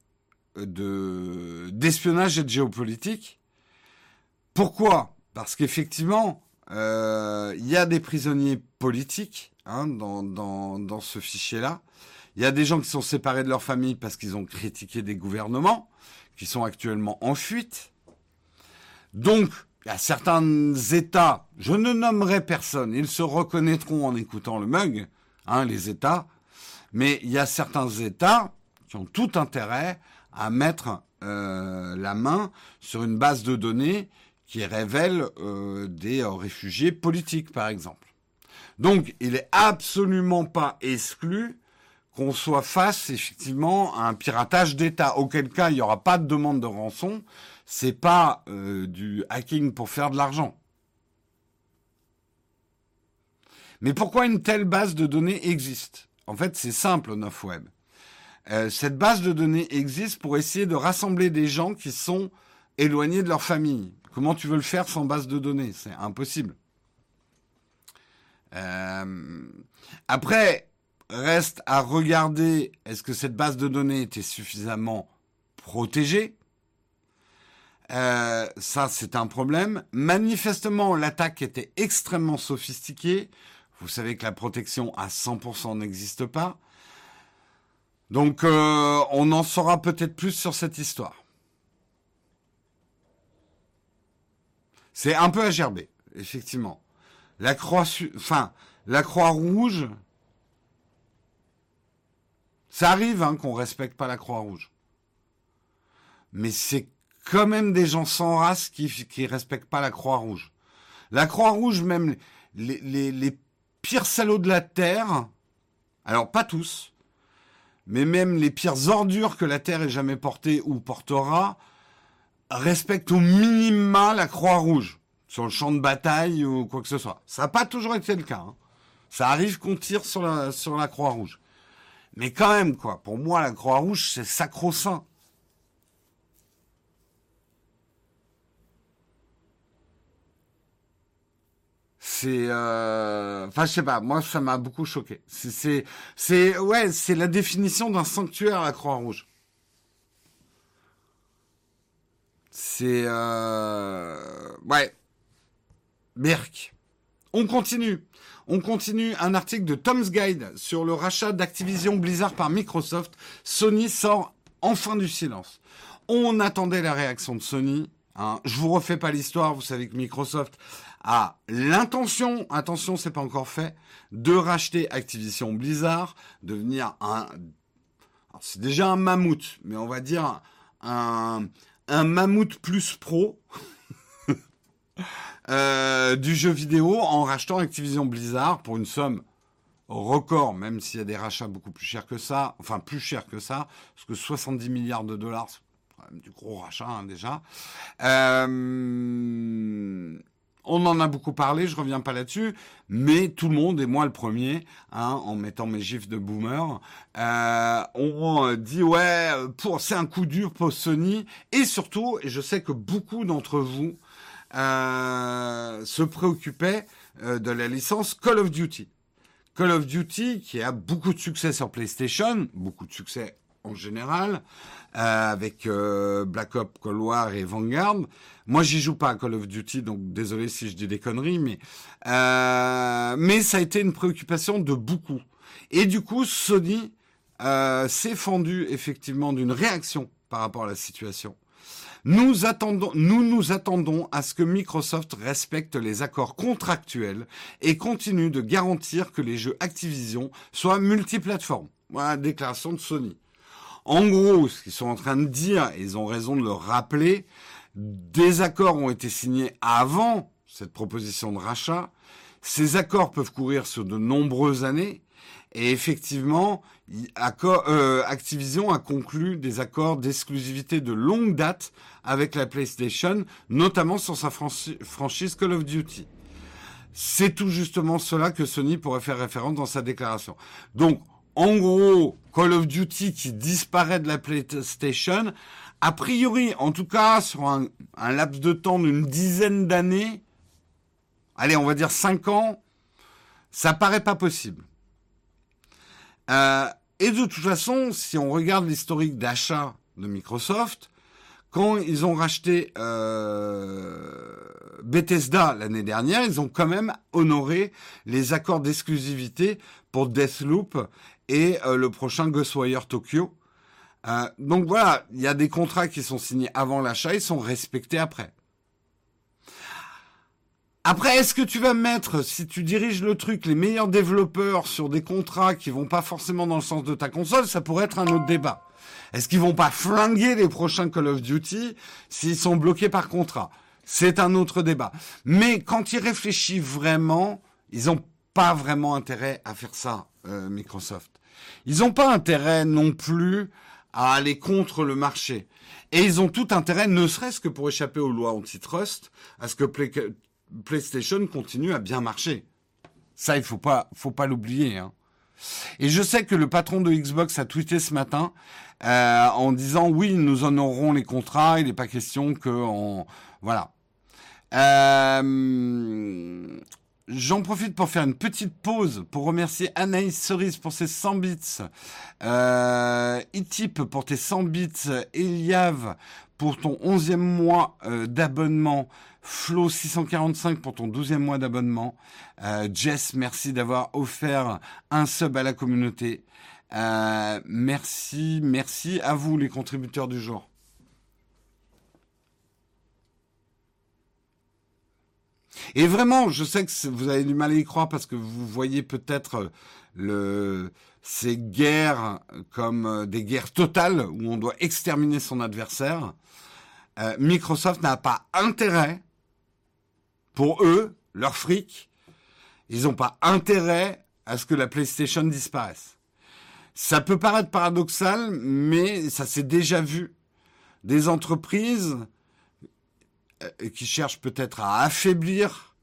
de d'espionnage et de géopolitique? Pourquoi? Parce qu'effectivement, il y a des prisonniers politiques hein, dans ce fichier-là. Il y a des gens qui sont séparés de leur famille parce qu'ils ont critiqué des gouvernements, qui sont actuellement en fuite. Donc, il y a certains États, je ne nommerai personne, ils se reconnaîtront en écoutant le mug, hein, les États, mais il y a certains États qui ont tout intérêt à mettre euh, la main sur une base de données qui révèle euh, des euh, réfugiés politiques, par exemple. Donc, il est absolument pas exclu qu'on soit face effectivement à un piratage d'État. Auquel cas, il n'y aura pas de demande de rançon. C'est pas euh, du hacking pour faire de l'argent. Mais pourquoi une telle base de données existe? En fait, c'est simple au 9 web. cette base de données existe pour essayer de rassembler des gens qui sont éloignés de leur famille. Comment tu veux le faire sans base de données? C'est impossible. Euh, après, reste à regarder est-ce que cette base de données était suffisamment protégée? Euh, ça, c'est un problème. Manifestement, l'attaque était extrêmement sophistiquée. Vous savez que la protection à 100% n'existe pas. Donc, euh, on en saura peut-être plus sur cette histoire. C'est un peu à effectivement. La croix, enfin, la croix rouge, ça arrive hein, qu'on respecte pas la croix rouge. Mais c'est quand même des gens sans race qui qui respectent pas la croix rouge. La croix rouge, même les, les, les pires salauds de la terre, alors pas tous, mais même les pires ordures que la terre ait jamais portées ou portera, respecte au minima la Croix-Rouge sur le champ de bataille ou quoi que ce soit. Ça n'a pas toujours été le cas. Hein. Ça arrive qu'on tire sur la, sur la Croix-Rouge. Mais quand même, quoi, pour moi, la Croix-Rouge, c'est sacro-saint. c'est euh... enfin je sais pas moi ça m'a beaucoup choqué c'est c'est ouais c'est la définition d'un sanctuaire la Croix Rouge C'est... Euh... Ouais. Merck. On continue. On continue un article de Tom's Guide sur le rachat d'Activision Blizzard par Microsoft. Sony sort enfin du silence. On attendait la réaction de Sony. Hein. Je vous refais pas l'histoire. Vous savez que Microsoft a l'intention, attention, c'est pas encore fait, de racheter Activision Blizzard, devenir un, c'est déjà un mammouth, mais on va dire un, un mammouth plus pro <laughs> euh, du jeu vidéo en rachetant Activision Blizzard pour une somme record, même s'il y a des rachats beaucoup plus chers que ça, enfin plus chers que ça, parce que 70 milliards de dollars, c'est du gros rachat hein, déjà. Euh, on en a beaucoup parlé, je reviens pas là-dessus, mais tout le monde, et moi le premier, hein, en mettant mes gifs de boomer, euh, on dit ouais, c'est un coup dur pour Sony, et surtout, et je sais que beaucoup d'entre vous euh, se préoccupaient euh, de la licence Call of Duty. Call of Duty, qui a beaucoup de succès sur PlayStation, beaucoup de succès en général, euh, avec euh, Black Ops Cold War et Vanguard. Moi, j'y joue pas à Call of Duty, donc désolé si je dis des conneries, mais euh, mais ça a été une préoccupation de beaucoup. Et du coup, Sony s'est fendu effectivement d'une réaction par rapport à la situation. Nous attendons, nous nous attendons à ce que Microsoft respecte les accords contractuels et continue de garantir que les jeux Activision soient multiplateformes. Voilà, déclaration de Sony. En gros, ce qu'ils sont en train de dire, et ils ont raison de le rappeler, des accords ont été signés avant cette proposition de rachat. Ces accords peuvent courir sur de nombreuses années. Et effectivement, euh, Activision a conclu des accords d'exclusivité de longue date avec la PlayStation, notamment sur sa franchise Call of Duty. C'est tout justement cela que Sony pourrait faire référence dans sa déclaration. Donc, en gros, Call of Duty qui disparaît de la PlayStation, a priori, en tout cas, sur un, laps de temps d'une dizaine d'années, allez, on va dire cinq ans, ça paraît pas possible. Euh, et de toute façon, si on regarde l'historique d'achat de Microsoft, quand ils ont racheté euh, Bethesda l'année dernière, ils ont quand même honoré les accords d'exclusivité pour Deathloop et euh, le prochain Ghostwire Tokyo. Euh, donc voilà, il y a des contrats qui sont signés avant l'achat, ils sont respectés après. Après, est-ce que tu vas mettre, si tu diriges le truc, les meilleurs développeurs sur des contrats qui vont pas forcément dans le sens de ta console Ça pourrait être un autre débat. Est-ce qu'ils vont pas flinguer les prochains Call of Duty s'ils sont bloqués par contrat? C'est un autre débat. Mais quand ils réfléchissent vraiment, ils ont pas vraiment intérêt à faire ça, euh, Microsoft. Ils n'ont pas intérêt non plus à aller contre le marché. Et ils ont tout intérêt, ne serait-ce que pour échapper aux lois antitrust, à ce que PlayStation continue à bien marcher. Ça, il faut pas, faut pas l'oublier. Hein. Et je sais que le patron de Xbox a tweeté ce matin euh, en disant oui, nous honorerons les contrats. Il n'est pas question que on, voilà. Euh, J'en profite pour faire une petite pause pour remercier Anaïs Cerise pour ses 100 bits, euh, Itip pour tes 100 bits, Eliav pour ton 11e mois euh, d'abonnement, Flo 645 pour ton 12e mois d'abonnement, Jess merci d'avoir offert un sub à la communauté. Euh, merci, merci à vous les contributeurs du jour. Et vraiment, je sais que vous avez du mal à y croire parce que vous voyez peut-être le, ces guerres comme euh, des guerres totales où on doit exterminer son adversaire. Euh, Microsoft n'a pas intérêt, pour eux, leur fric, ils n'ont pas intérêt à ce que la PlayStation disparaisse. Ça peut paraître paradoxal, mais ça s'est déjà vu. Des entreprises euh, qui cherchent peut-être à affaiblir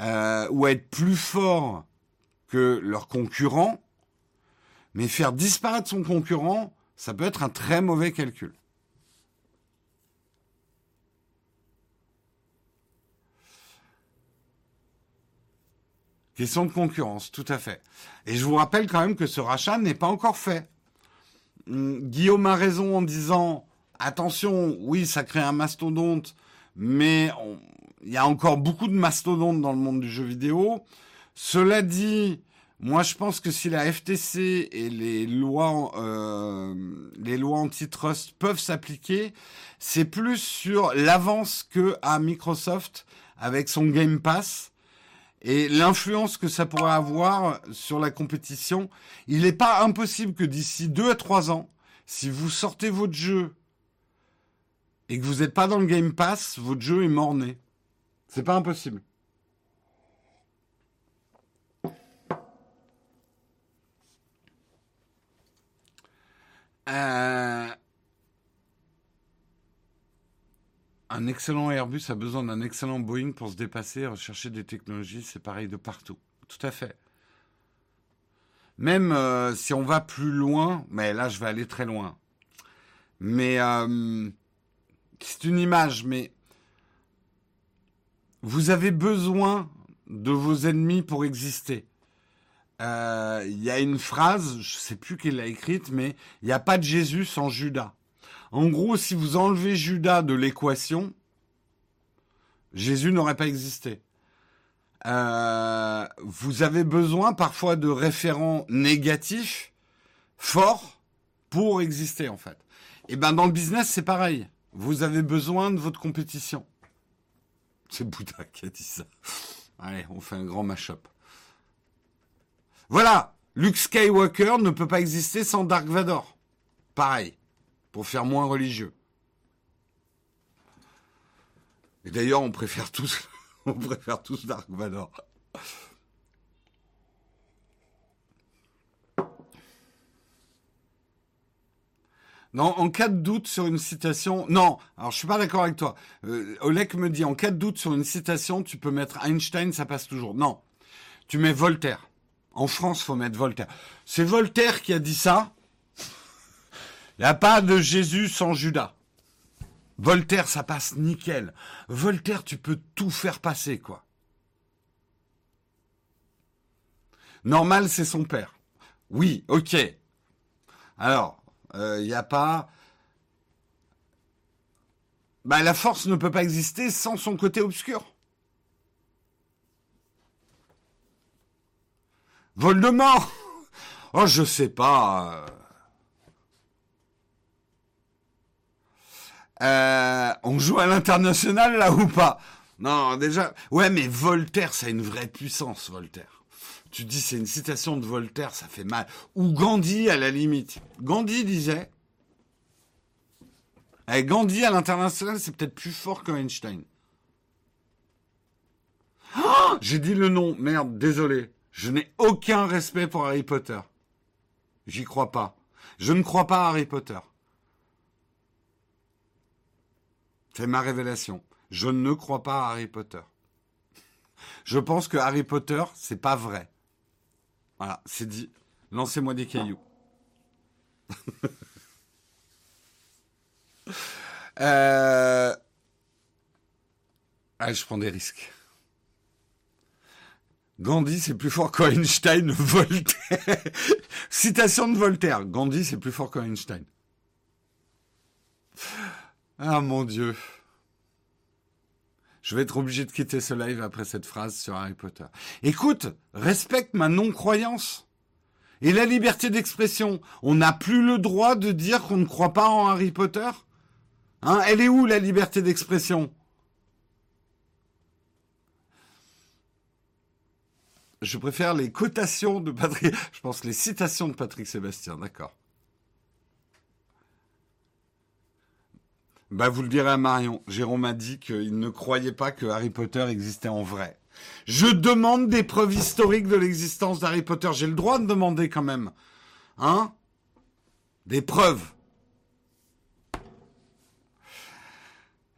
euh, ou à être plus fort que leurs concurrents, mais faire disparaître son concurrent, ça peut être un très mauvais calcul. Question de concurrence, tout à fait. Et je vous rappelle quand même que ce rachat n'est pas encore fait. Hum, Guillaume a raison en disant attention, oui, ça crée un mastodonte mais il y a encore beaucoup de mastodontes dans le monde du jeu vidéo. Cela dit, moi je pense que si la FTC et les lois, euh, les lois antitrust peuvent s'appliquer, c'est plus sur l'avance que Microsoft avec son Game Pass et l'influence que ça pourrait avoir sur la compétition. Il n'est pas impossible que d'ici deux à trois ans, si vous sortez votre jeu et que vous n'êtes pas dans le Game Pass, votre jeu est mort-né. C'est pas impossible. Euh, un excellent Airbus a besoin d'un excellent Boeing pour se dépasser, rechercher des technologies, c'est pareil de partout. Tout à fait. Même euh, si on va plus loin, mais là je vais aller très loin. Mais euh, c'est une image, mais vous avez besoin de vos ennemis pour exister. euh, il y a une phrase, je sais plus qui l'a écrite, mais il n'y a pas de Jésus sans Judas. En gros, si vous enlevez Judas de l'équation, Jésus n'aurait pas existé. Euh, vous avez besoin parfois de référents négatifs, forts, pour exister en fait. Et ben dans le business, c'est pareil. Vous avez besoin de votre compétition. C'est Bouddha qui a dit ça. Allez, on fait un grand mash-up. Voilà, Luke Skywalker ne peut pas exister sans Dark Vador. Pareil, pour faire moins religieux. Et d'ailleurs, on préfère tous, <laughs> on préfère tous Dark Vador. Non, en cas de doute sur une citation, non. Alors je suis pas d'accord avec toi. Euh, Oleg me dit en cas de doute sur une citation, tu peux mettre Einstein, ça passe toujours. Non, tu mets Voltaire. En France, faut mettre Voltaire. C'est Voltaire qui a dit ça. Il n'y a pas de Jésus sans Judas. Voltaire, ça passe nickel. Voltaire, tu peux tout faire passer, quoi. Normal, c'est son père. Oui, ok. Alors, il euh, n'y a pas... Bah, la force ne peut pas exister sans son côté obscur. Voldemort <laughs> Oh, je sais pas. Euh, on joue à l'international là ou pas? Non, déjà. Ouais, mais Voltaire, ça a une vraie puissance, Voltaire. Tu dis c'est une citation de Voltaire, ça fait mal. Ou Gandhi à la limite. Gandhi disait. Eh, Gandhi à l'international, c'est peut-être plus fort que Einstein. Oh <gasps> J'ai dit le nom, merde, désolé. Je n'ai aucun respect pour Harry Potter. J'y crois pas. Je ne crois pas à Harry Potter. C'est ma révélation. Je ne crois pas à Harry Potter. Je pense que Harry Potter, c'est pas vrai. Voilà, c'est dit. Lancez-moi des cailloux. <laughs> euh... Ah, je prends des risques. Gandhi, c'est plus fort qu'Einstein, <laughs> Voltaire. Citation de Voltaire. Gandhi, c'est plus fort qu'Einstein. Ah mon Dieu. Je vais être obligé de quitter ce live après cette phrase sur Harry Potter. Écoute, respecte ma non-croyance. Et la liberté d'expression. On n'a plus le droit de dire qu'on ne croit pas en Harry Potter Hein Elle est où la liberté d'expression? Je préfère les cotations de Patrick. <laughs> Je pense les citations de Patrick Sébastien, d'accord. Bah, vous le direz à Marion. Jérôme a dit qu'il ne croyait pas que Harry Potter existait en vrai. Je demande des preuves historiques de l'existence d'Harry Potter. J'ai le droit de demander quand même. Hein? Des preuves.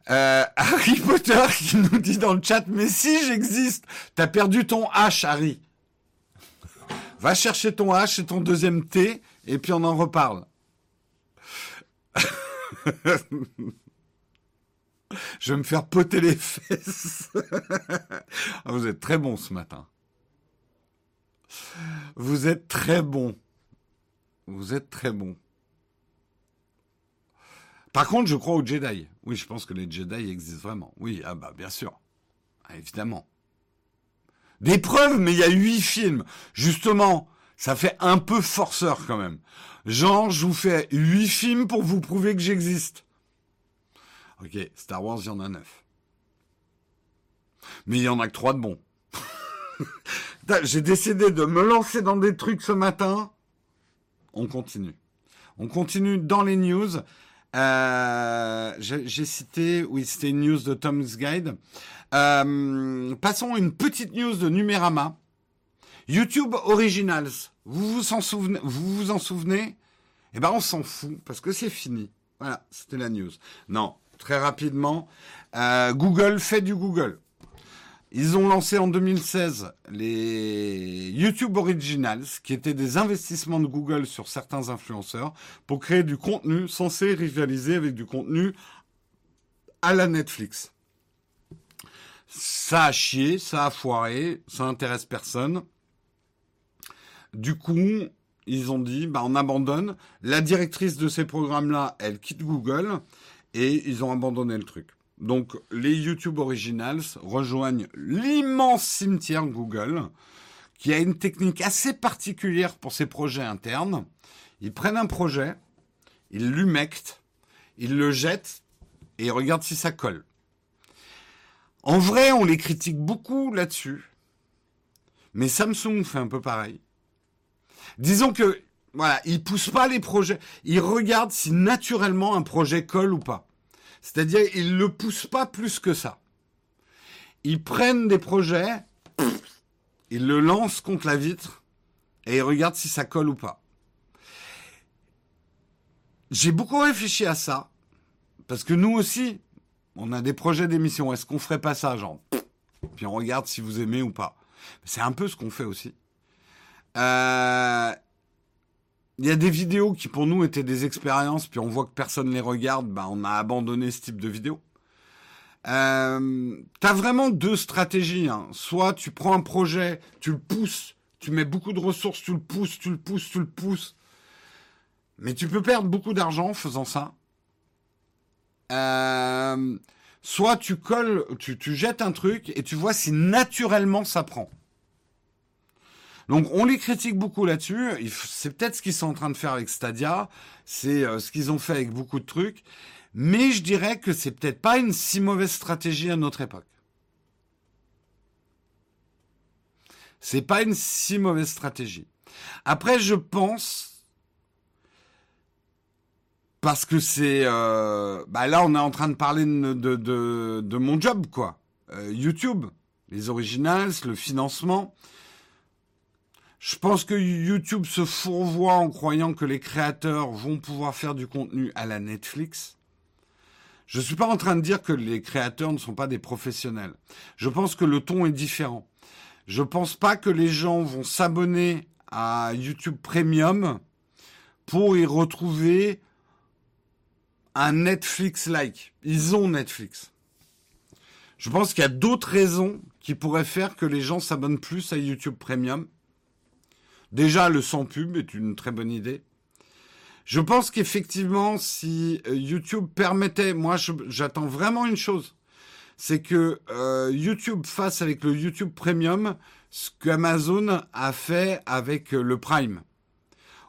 Euh, <laughs> Harry Potter qui nous dit dans le chat, mais si j'existe, t'as perdu ton H, Harry. Va chercher ton H et ton deuxième T, et puis on en reparle. <laughs> <laughs> Je vais me faire poter les fesses. <laughs> Ah, vous êtes très bon ce matin. Vous êtes très bon. Vous êtes très bon. Par contre, je crois aux Jedi. Oui, je pense que les Jedi existent vraiment. Oui, ah bah bien sûr. Ah, évidemment. Des preuves, mais il y a huit films. Justement, ça fait un peu forceur quand même. Genre, je vous fais huit films pour vous prouver que j'existe. Ok, Star Wars, il y en a neuf. Mais il y en a que trois de bons. <laughs> J'ai décidé de me lancer dans des trucs ce matin. On continue. On continue dans les news. Euh, j'ai cité, oui, c'était une news de Tom's Guide. Euh, passons à une petite news de Numérama. YouTube Originals. Vous vous en souvenez Vous vous en souvenez? Eh ben, on s'en fout parce que c'est fini. Voilà, c'était la news. Non, très rapidement, euh, Google fait du Google. Ils ont lancé en 2016 les YouTube Originals, qui étaient des investissements de Google sur certains influenceurs pour créer du contenu censé rivaliser avec du contenu à la Netflix. Ça a chié, ça a foiré, ça intéresse personne. Du coup, ils ont dit, bah, on abandonne. La directrice de ces programmes-là, elle quitte Google et ils ont abandonné le truc. Donc, les YouTube Originals rejoignent l'immense cimetière Google, qui a une technique assez particulière pour ses projets internes. Ils prennent un projet, ils l'humectent, ils le jettent et ils regardent si ça colle. En vrai, on les critique beaucoup là-dessus. Mais Samsung fait un peu pareil. Disons que, voilà, ils poussent pas les projets. Ils regardent si naturellement un projet colle ou pas. C'est-à-dire, ils le poussent pas plus que ça. Ils prennent des projets, ils le lancent contre la vitre et ils regardent si ça colle ou pas. J'ai beaucoup réfléchi à ça parce que nous aussi, on a des projets d'émission. Est-ce qu'on ferait pas ça, genre Puis on regarde si vous aimez ou pas. C'est un peu ce qu'on fait aussi. Euh, il y a des vidéos qui pour nous étaient des expériences, puis on voit que personne les regarde, bah on a abandonné ce type de vidéo. Euh, T'as vraiment deux stratégies. Hein. Soit tu prends un projet, tu le pousses, tu mets beaucoup de ressources, tu le pousses, tu le pousses, tu le pousses. Mais tu peux perdre beaucoup d'argent en faisant ça. Euh, soit tu colles, tu, tu jettes un truc et tu vois si naturellement ça prend. Donc on les critique beaucoup là-dessus. C'est peut-être ce qu'ils sont en train de faire avec Stadia. C'est euh, ce qu'ils ont fait avec beaucoup de trucs. Mais je dirais que c'est peut-être pas une si mauvaise stratégie à notre époque. C'est pas une si mauvaise stratégie. Après, je pense parce que c'est euh, bah là on est en train de parler de, mon job quoi euh, YouTube les originals le financement je pense que YouTube se fourvoie en croyant que les créateurs vont pouvoir faire du contenu à la Netflix. Je ne suis pas en train de dire que les créateurs ne sont pas des professionnels. Je pense que le ton est différent. Je ne pense pas que les gens vont s'abonner à YouTube Premium pour y retrouver un Netflix-like. Ils ont Netflix. Je pense qu'il y a d'autres raisons qui pourraient faire que les gens s'abonnent plus à YouTube Premium. Déjà, le sans pub est une très bonne idée. Je pense qu'effectivement, si euh, YouTube permettait, moi j'attends vraiment une chose, c'est que euh, YouTube fasse avec le YouTube Premium ce qu'Amazon a fait avec euh, le Prime.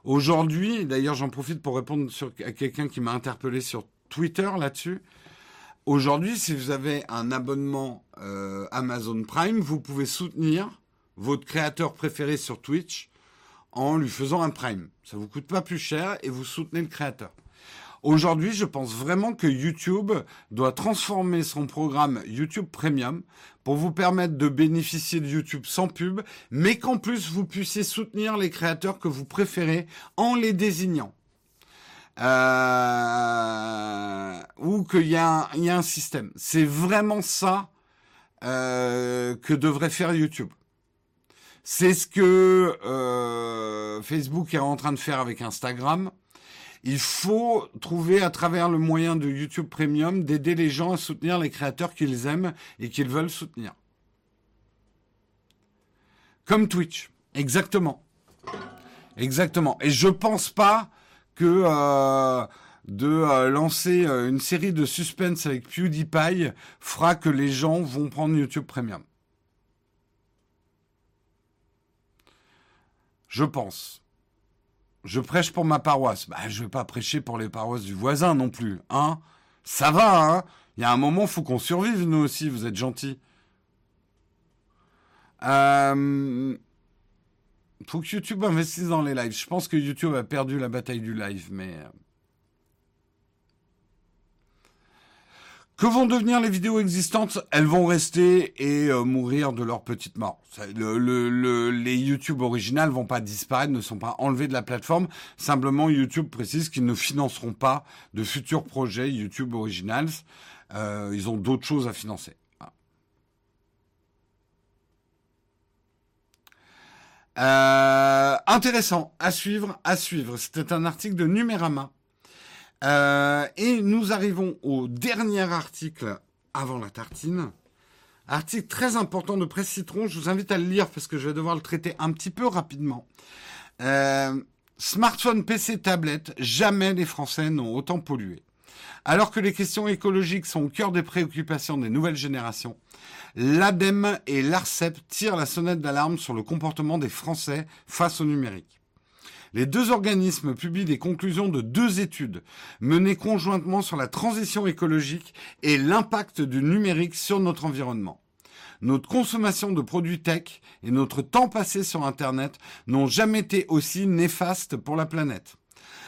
Aujourd'hui, d'ailleurs j'en profite pour répondre à quelqu'un qui m'a interpellé sur Twitter là-dessus. Aujourd'hui, si vous avez un abonnement Amazon Prime, vous pouvez soutenir votre créateur préféré sur Twitch en lui faisant un prime. Ça vous coûte pas plus cher et vous soutenez le créateur. Aujourd'hui, je pense vraiment que YouTube doit transformer son programme YouTube Premium pour vous permettre de bénéficier de YouTube sans pub, mais qu'en plus vous puissiez soutenir les créateurs que vous préférez en les désignant. Euh, ou qu'il y, a un système. C'est vraiment ça euh, que devrait faire YouTube. C'est ce que euh, Facebook est en train de faire avec Instagram. Il faut trouver à travers le moyen de YouTube Premium d'aider les gens à soutenir les créateurs qu'ils aiment et qu'ils veulent soutenir. Comme Twitch, exactement. Exactement. Et je pense pas que euh, de euh, lancer une série de suspense avec PewDiePie fera que les gens vont prendre YouTube Premium. Je pense. Je prêche pour ma paroisse. Bah, je vais pas prêcher pour les paroisses du voisin non plus, hein Ça va, hein Il y a un moment, faut qu'on survive nous aussi. Vous êtes gentils. Euh... Faut que YouTube investisse dans les lives. Je pense que YouTube a perdu la bataille du live, mais Que vont devenir les vidéos existantes? Elles vont rester et euh, mourir de leur petite mort. les YouTube originales vont pas disparaître, ne sont pas enlevés de la plateforme. Simplement, YouTube précise qu'ils ne financeront pas de futurs projets YouTube Originals. Euh, ils ont d'autres choses à financer. Euh, intéressant, à suivre, à suivre. C'était un article de Numérama. Euh, et nous arrivons au dernier article avant la tartine. Article très important de Presse Citron, je vous invite à le lire parce que je vais devoir le traiter un petit peu rapidement. Euh, smartphone, PC, tablette, jamais les Français n'ont autant pollué. Alors que les questions écologiques sont au cœur des préoccupations des nouvelles générations, l'ADEME et l'ARCEP tirent la sonnette d'alarme sur le comportement des Français face au numérique. Les deux organismes publient des conclusions de deux études menées conjointement sur la transition écologique et l'impact du numérique sur notre environnement. Notre consommation de produits tech et notre temps passé sur Internet n'ont jamais été aussi néfastes pour la planète.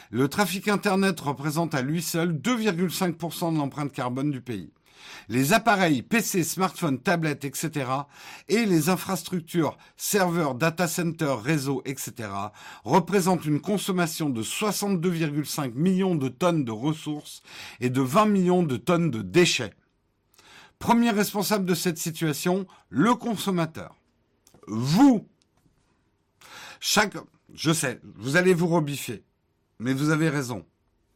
Le trafic Internet représente à lui seul 2,5% de l'empreinte carbone du pays les appareils PC, smartphones, tablettes, etc. et les infrastructures, serveurs, data centers, réseaux, etc. représentent une consommation de 62,5 millions de tonnes de ressources et de 20 millions de tonnes de déchets. Premier responsable de cette situation, le consommateur. Vous. Chaque, je sais, vous allez vous rebiffer, mais vous avez raison.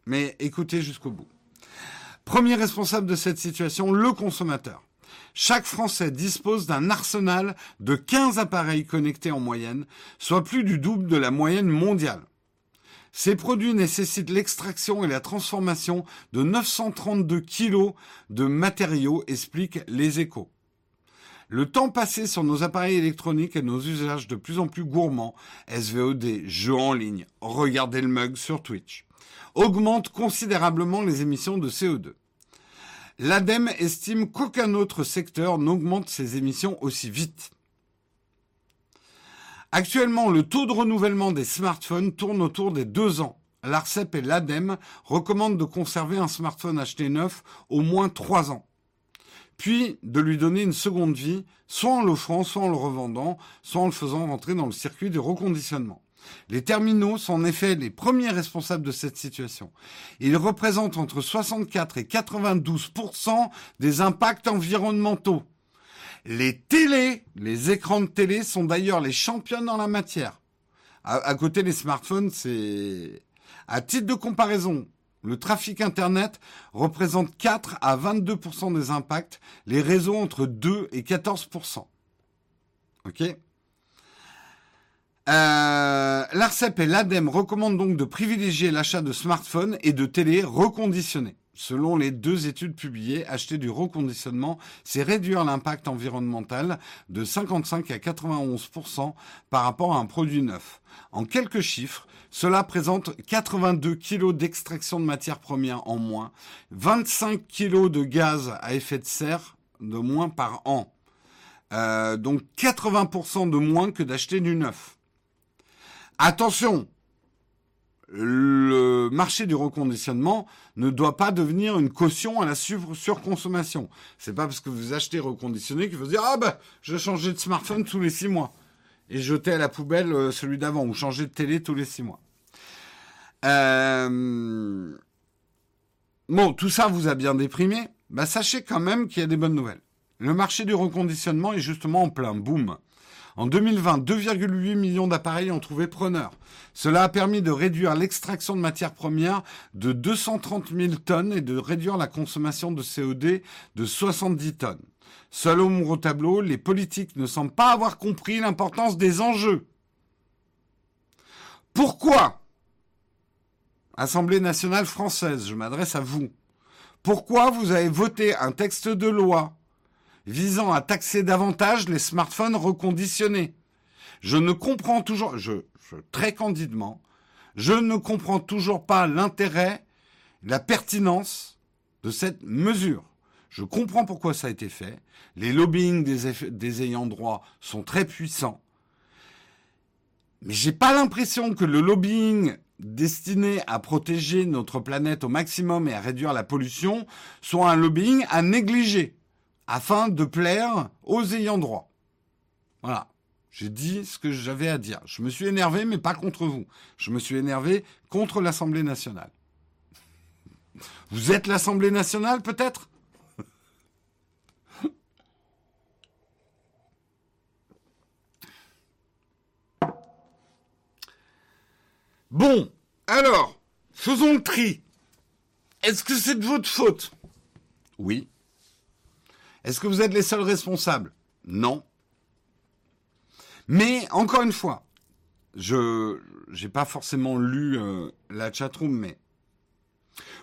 Mais écoutez jusqu'au bout. Premier responsable de cette situation, le consommateur. Chaque Français dispose d'un arsenal de 15 appareils connectés en moyenne, soit plus du double de la moyenne mondiale. Ces produits nécessitent l'extraction et la transformation de 932 kilos de matériaux, expliquent les échos. Le temps passé sur nos appareils électroniques et nos usages de plus en plus gourmands, SVOD, jeux en ligne, regardez le mug sur Twitch, augmente considérablement les émissions de CO2. L'ADEME estime qu'aucun autre secteur n'augmente ses émissions aussi vite. Actuellement, le taux de renouvellement des smartphones tourne autour des deux ans. L'ARCEP et l'ADEME recommandent de conserver un smartphone acheté neuf au moins trois ans. Puis de lui donner une seconde vie, soit en l'offrant, soit en le revendant, soit en le faisant rentrer dans le circuit du reconditionnement. Les terminaux sont en effet les premiers responsables de cette situation. Ils représentent entre 64 et 92% des impacts environnementaux. Les télés, les écrans de télé sont d'ailleurs les champions dans la matière. À, côté des smartphones, c'est... À titre de comparaison, le trafic Internet représente 4 à 22% des impacts, les réseaux entre 2 et 14% OK? Euh, L'ARCEP et l'ADEME recommandent donc de privilégier l'achat de smartphones et de télé reconditionnés. Selon les deux études publiées, acheter du reconditionnement, c'est réduire l'impact environnemental de 55 à 91% par rapport à un produit neuf. En quelques chiffres, cela présente 82 kg d'extraction de matières premières en moins, 25 kg de gaz à effet de serre de moins par an. Euh, donc 80% de moins que d'acheter du neuf. Attention, le marché du reconditionnement ne doit pas devenir une caution à la sur surconsommation. C'est pas parce que vous achetez reconditionné qu'il faut dire ah ben je changer de smartphone tous les six mois et jeter à la poubelle euh, celui d'avant ou changer de télé tous les six mois. Euh... Bon, tout ça vous a bien déprimé. Bah sachez quand même qu'il y a des bonnes nouvelles. Le marché du reconditionnement est justement en plein boom. En 2020, 2,8 millions d'appareils ont trouvé preneur. Cela a permis de réduire l'extraction de matières premières de 230 000 tonnes et de réduire la consommation de COD de 70 tonnes. Seul au au tableau, les politiques ne semblent pas avoir compris l'importance des enjeux. Pourquoi Assemblée nationale française, je m'adresse à vous. Pourquoi vous avez voté un texte de loi visant à taxer davantage les smartphones reconditionnés. Je ne comprends toujours, je, très candidement, je ne comprends toujours pas l'intérêt, la pertinence de cette mesure. Je comprends pourquoi ça a été fait. Les lobbying des, des ayants droit sont très puissants. Mais j'ai pas l'impression que le lobbying destiné à protéger notre planète au maximum et à réduire la pollution soit un lobbying à négliger afin de plaire aux ayants droit. Voilà. J'ai dit ce que j'avais à dire. Je me suis énervé, mais pas contre vous. Je me suis énervé contre l'Assemblée nationale. Vous êtes l'Assemblée nationale, peut-être? Bon, alors, faisons le tri. Est-ce que c'est de votre faute? Oui. Est-ce que vous êtes les seuls responsables? Non. Mais encore une fois, je n'ai pas forcément lu euh, la chatroom, mais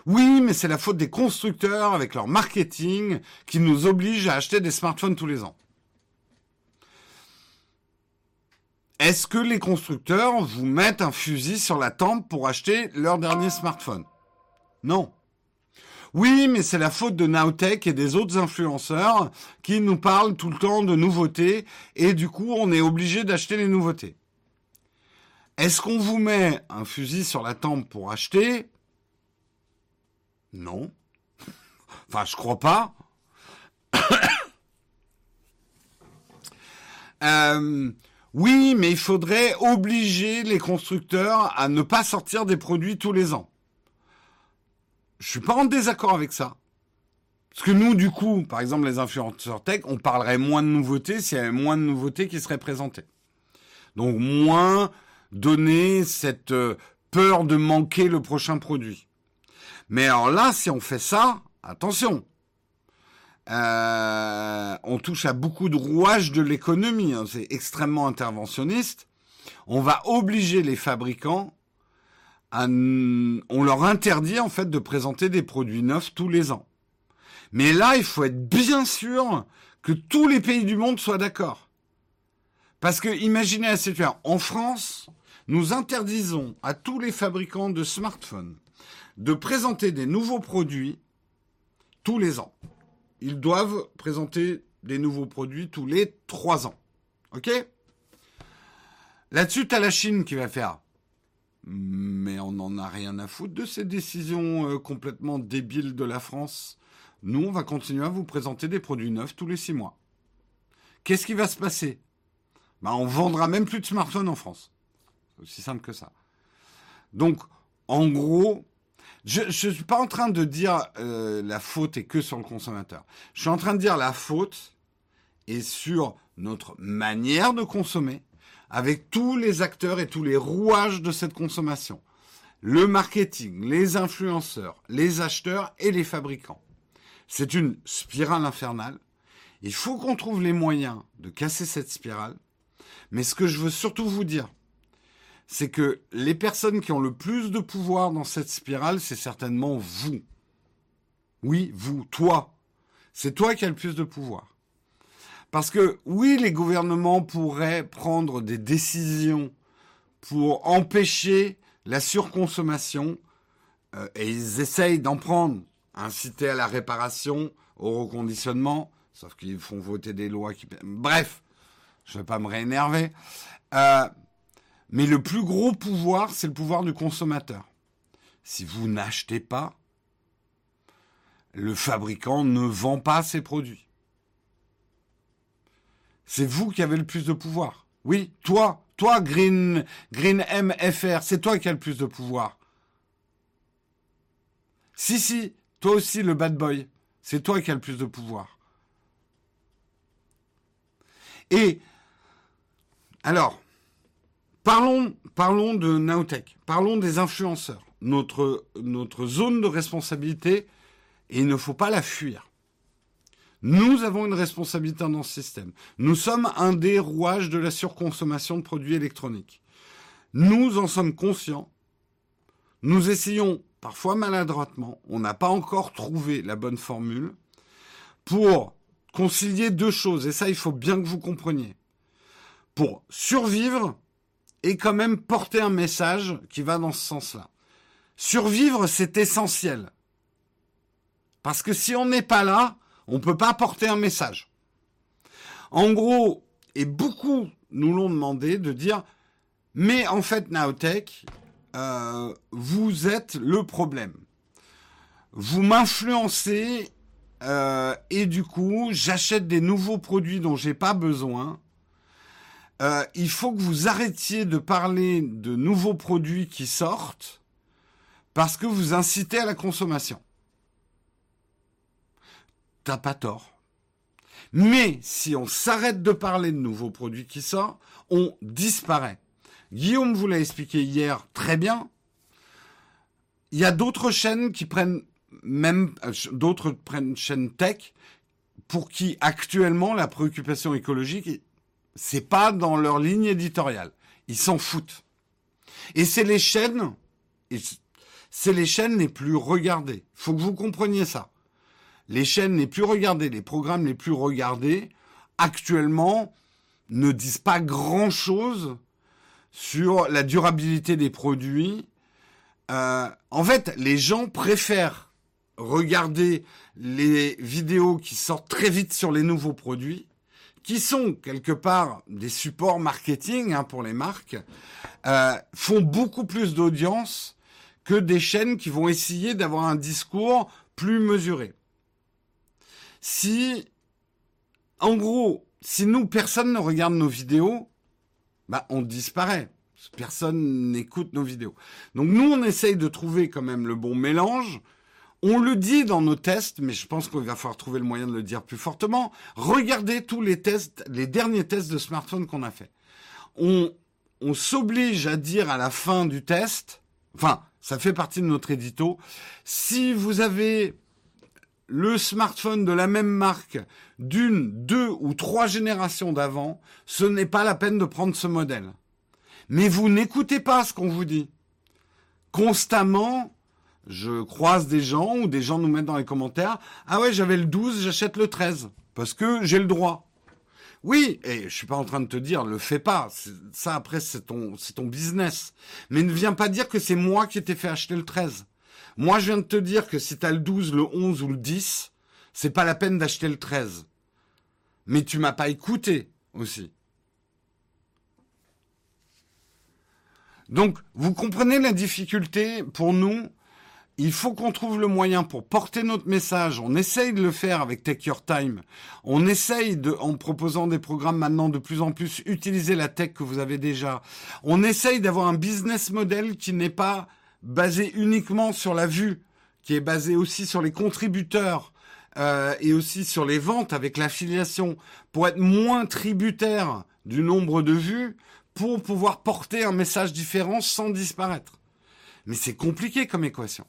oui, mais c'est la faute des constructeurs avec leur marketing qui nous obligent à acheter des smartphones tous les ans. Est-ce que les constructeurs vous mettent un fusil sur la tempe pour acheter leur dernier smartphone? Non. Oui, mais c'est la faute de Nowtech et des autres influenceurs qui nous parlent tout le temps de nouveautés et du coup on est obligé d'acheter les nouveautés. Est-ce qu'on vous met un fusil sur la tempe pour acheter? Non. <laughs> Enfin, je crois pas. <coughs> euh, oui, mais il faudrait obliger les constructeurs à ne pas sortir des produits tous les ans. Je suis pas en désaccord avec ça. Parce que nous, du coup, par exemple, les influenceurs tech, on parlerait moins de nouveautés s'il y avait moins de nouveautés qui seraient présentées. Donc moins donner cette euh, peur de manquer le prochain produit. Mais alors là, si on fait ça, attention, euh, on touche à beaucoup de rouages de l'économie. Hein. c'est extrêmement interventionniste. On va obliger les fabricants on leur interdit en fait de présenter des produits neufs tous les ans. Mais là, il faut être bien sûr que tous les pays du monde soient d'accord. Parce que imaginez la situation. En France, nous interdisons à tous les fabricants de smartphones de présenter des nouveaux produits tous les ans ils doivent présenter des nouveaux produits tous les trois ans. OK? Là-dessus, tu as la Chine qui va faire. Mais on n'en a rien à foutre de ces décisions euh, complètement débiles de la France. Nous, on va continuer à vous présenter des produits neufs tous les six mois. Qu'est-ce qui va se passer? Ben, On vendra même plus de smartphones en France. C'est aussi simple que ça. Donc, en gros, je ne suis pas en train de dire euh, la faute est que sur le consommateur. Je suis en train de dire la faute est sur notre manière de consommer, avec tous les acteurs et tous les rouages de cette consommation. Le marketing, les influenceurs, les acheteurs et les fabricants. C'est une spirale infernale. Il faut qu'on trouve les moyens de casser cette spirale. Mais ce que je veux surtout vous dire, c'est que les personnes qui ont le plus de pouvoir dans cette spirale, c'est certainement vous. Oui, vous, toi. C'est toi qui as le plus de pouvoir. Parce que oui, les gouvernements pourraient prendre des décisions pour empêcher la surconsommation, euh, et ils essayent d'en prendre, inciter à la réparation, au reconditionnement, sauf qu'ils font voter des lois qui... Bref, je ne vais pas me réénerver. Euh, mais le plus gros pouvoir, c'est le pouvoir du consommateur. Si vous n'achetez pas, le fabricant ne vend pas ses produits. C'est vous qui avez le plus de pouvoir. Oui, toi, toi, Green, Green MFR, c'est toi qui as le plus de pouvoir. Si, si, toi aussi, le bad boy, c'est toi qui as le plus de pouvoir. Et, alors, Parlons, parlons de Nowtech, parlons des influenceurs. Notre, notre zone de responsabilité, et il ne faut pas la fuir. Nous avons une responsabilité dans ce système. Nous sommes un des rouages de la surconsommation de produits électroniques. Nous en sommes conscients. Nous essayons, parfois maladroitement, on n'a pas encore trouvé la bonne formule, pour concilier deux choses, et ça il faut bien que vous compreniez. Pour survivre, et quand même porter un message qui va dans ce sens-là. Survivre, c'est essentiel. Parce que si on n'est pas là, on ne peut pas porter un message. En gros, et beaucoup nous l'ont demandé de dire, mais en fait, Naotech, euh, vous êtes le problème. Vous m'influencez euh, et du coup, j'achète des nouveaux produits dont j'ai pas besoin euh, il faut que vous arrêtiez de parler de nouveaux produits qui sortent parce que vous incitez à la consommation. T'as pas tort. Mais si on s'arrête de parler de nouveaux produits qui sortent, on disparaît. Guillaume vous l'a expliqué hier très bien. Il y a d'autres chaînes qui prennent même euh, d'autres chaînes tech pour qui actuellement la préoccupation écologique, c'est pas dans leur ligne éditoriale. Ils s'en foutent. Et c'est les chaînes, c'est les chaînes les plus regardées. Faut que vous compreniez ça. Les chaînes les plus regardées, les programmes les plus regardés, actuellement, ne disent pas grand chose sur la durabilité des produits. Euh, en fait, les gens préfèrent regarder les vidéos qui sortent très vite sur les nouveaux produits, qui sont quelque part des supports marketing hein, pour les marques, euh, font beaucoup plus d'audience que des chaînes qui vont essayer d'avoir un discours plus mesuré. Si, en gros, si nous, personne ne regarde nos vidéos, bah, on disparaît. Personne n'écoute nos vidéos. Donc nous, on essaye de trouver quand même le bon mélange. On le dit dans nos tests, mais je pense qu'il va falloir trouver le moyen de le dire plus fortement. Regardez tous les tests, les derniers tests de smartphone qu'on a fait. On, on s'oblige à dire à la fin du test, enfin, ça fait partie de notre édito, si vous avez le smartphone de la même marque d'une, deux ou trois générations d'avant, ce n'est pas la peine de prendre ce modèle. Mais vous n'écoutez pas ce qu'on vous dit. Constamment, je croise des gens ou des gens nous mettent dans les commentaires, ah ouais, j'avais le 12, j'achète le 13 parce que j'ai le droit. Oui, et je suis pas en train de te dire, le fais pas. Ça, après, c'est ton, c'est ton business. Mais ne viens pas dire que c'est moi qui t'ai fait acheter le 13. Moi, je viens de te dire que si tu as le 12, le 11 ou le 10, c'est pas la peine d'acheter le 13. Mais tu m'as pas écouté aussi. Donc, vous comprenez la difficulté pour nous il faut qu'on trouve le moyen pour porter notre message. On essaye de le faire avec Take Your Time. On essaye de, en proposant des programmes maintenant de plus en plus, utiliser la tech que vous avez déjà. On essaye d'avoir un business model qui n'est pas basé uniquement sur la vue, qui est basé aussi sur les contributeurs euh, et aussi sur les ventes avec l'affiliation, pour être moins tributaire du nombre de vues, pour pouvoir porter un message différent sans disparaître. Mais c'est compliqué comme équation.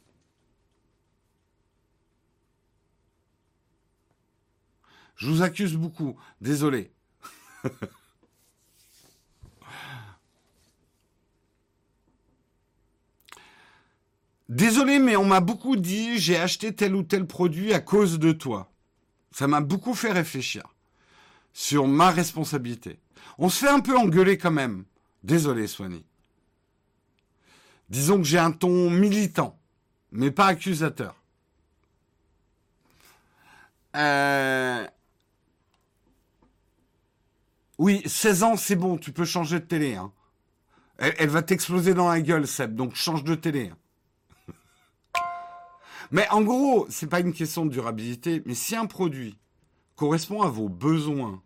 Je vous accuse beaucoup. Désolé. <laughs> Désolé, mais on m'a beaucoup dit j'ai acheté tel ou tel produit à cause de toi. Ça m'a beaucoup fait réfléchir sur ma responsabilité. On se fait un peu engueuler quand même. Désolé, Swanny. Disons que j'ai un ton militant, mais pas accusateur. Euh, oui, 16 ans, c'est bon, tu peux changer de télé. Hein. Elle, va t'exploser dans la gueule, Seb, donc change de télé. Hein. Mais en gros, c'est pas une question de durabilité, mais si un produit correspond à vos besoins,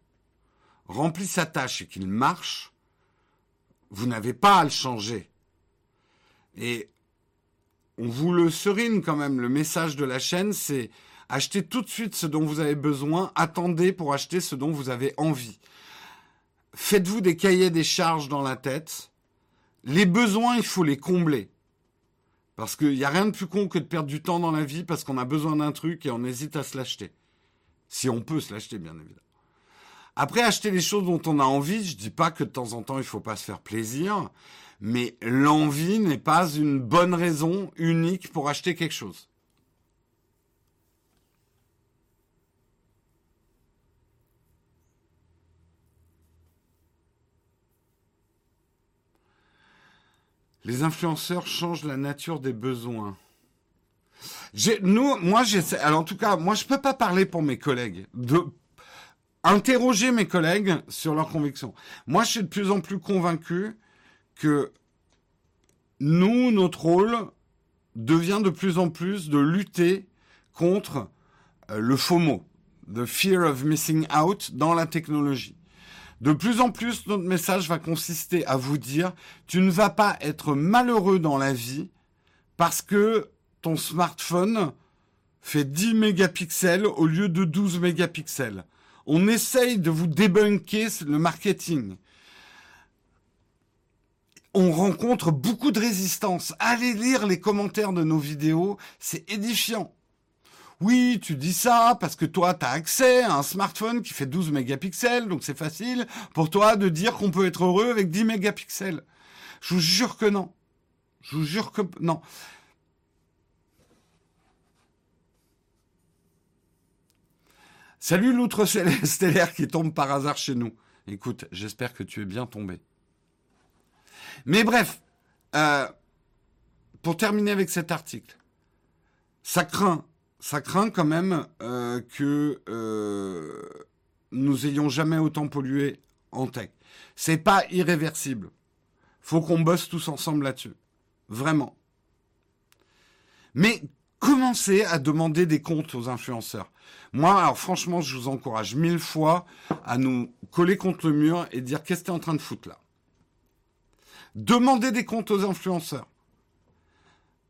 remplit sa tâche et qu'il marche, vous n'avez pas à le changer. Et on vous le serine quand même. Le message de la chaîne, c'est achetez tout de suite ce dont vous avez besoin, attendez pour acheter ce dont vous avez envie faites-vous des cahiers des charges dans la tête. Les besoins, il faut les combler. Parce qu'il n'y a rien de plus con que de perdre du temps dans la vie parce qu'on a besoin d'un truc et on hésite à se l'acheter. Si on peut se l'acheter, bien évidemment. Après, acheter les choses dont on a envie, je dis pas que de temps en temps il faut pas se faire plaisir, mais l'envie n'est pas une bonne raison unique pour acheter quelque chose. Les influenceurs changent la nature des besoins. Nous, moi, j'essaie. Alors, en tout cas, moi, je peux pas parler pour mes collègues. De interroger mes collègues sur leurs convictions. Moi, je suis de plus en plus convaincu que nous, notre rôle devient de plus en plus de lutter contre euh, le FOMO, the fear of missing out dans la technologie. De plus en plus, notre message va consister à vous dire, tu ne vas pas être malheureux dans la vie parce que ton smartphone fait 10 mégapixels au lieu de 12 mégapixels. On essaye de vous débunker le marketing. On rencontre beaucoup de résistance. Allez lire les commentaires de nos vidéos, c'est édifiant. Oui, tu dis ça parce que toi, tu as accès à un smartphone qui fait 12 mégapixels, donc c'est facile pour toi de dire qu'on peut être heureux avec 10 mégapixels. Je vous jure que non. Je vous jure que non. Salut l'outre <laughs> stellaire qui tombe par hasard chez nous. Écoute, j'espère que tu es bien tombé. Mais bref, euh, pour terminer avec cet article, ça craint, ça craint quand même euh, que euh, nous ayons jamais autant pollué en tech. C'est pas irréversible. Faut qu'on bosse tous ensemble là-dessus. Vraiment. Mais commencez à demander des comptes aux influenceurs. Moi, alors franchement, je vous encourage mille fois à nous coller contre le mur et dire qu'est-ce que tu es en train de foutre là? Demandez des comptes aux influenceurs.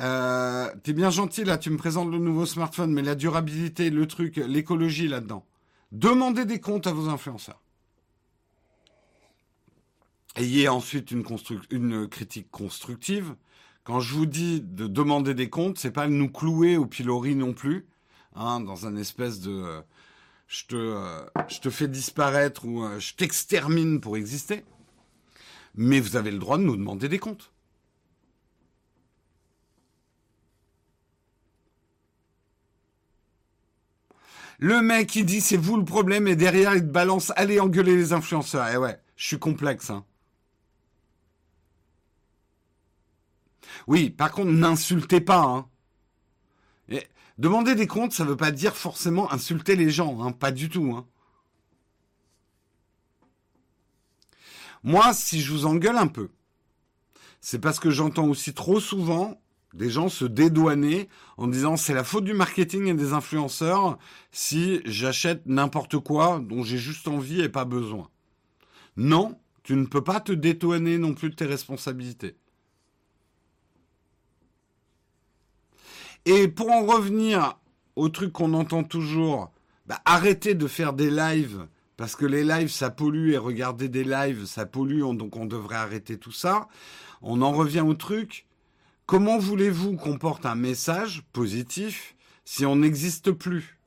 Euh, t'es bien gentil là, tu me présentes le nouveau smartphone, mais la durabilité, le truc, l'écologie là-dedans. Demandez des comptes à vos influenceurs. Ayez ensuite une, critique constructive. Quand je vous dis de demander des comptes, c'est pas nous clouer au pilori non plus, hein, dans un espèce de euh, je te euh, je te fais disparaître ou je t'extermine pour exister. Mais vous avez le droit de nous demander des comptes. Le mec, il dit c'est vous le problème et derrière il te balance allez engueuler les influenceurs. Et eh ouais, je suis complexe. Hein. Oui, par contre, n'insultez pas. Hein. Demander des comptes, ça ne veut pas dire forcément insulter les gens, hein, pas du tout. Hein. Moi, si je vous engueule un peu, c'est parce que j'entends aussi trop souvent des gens se dédouaner en disant c'est la faute du marketing et des influenceurs si j'achète n'importe quoi dont j'ai juste envie et pas besoin. Non, tu ne peux pas te dédouaner non plus de tes responsabilités. Et pour en revenir au truc qu'on entend toujours, bah, arrêtez de faire des lives parce que les lives ça pollue et regarder des lives ça pollue donc on devrait arrêter tout ça. On en revient au truc Comment voulez-vous qu'on porte un message positif si on n'existe plus?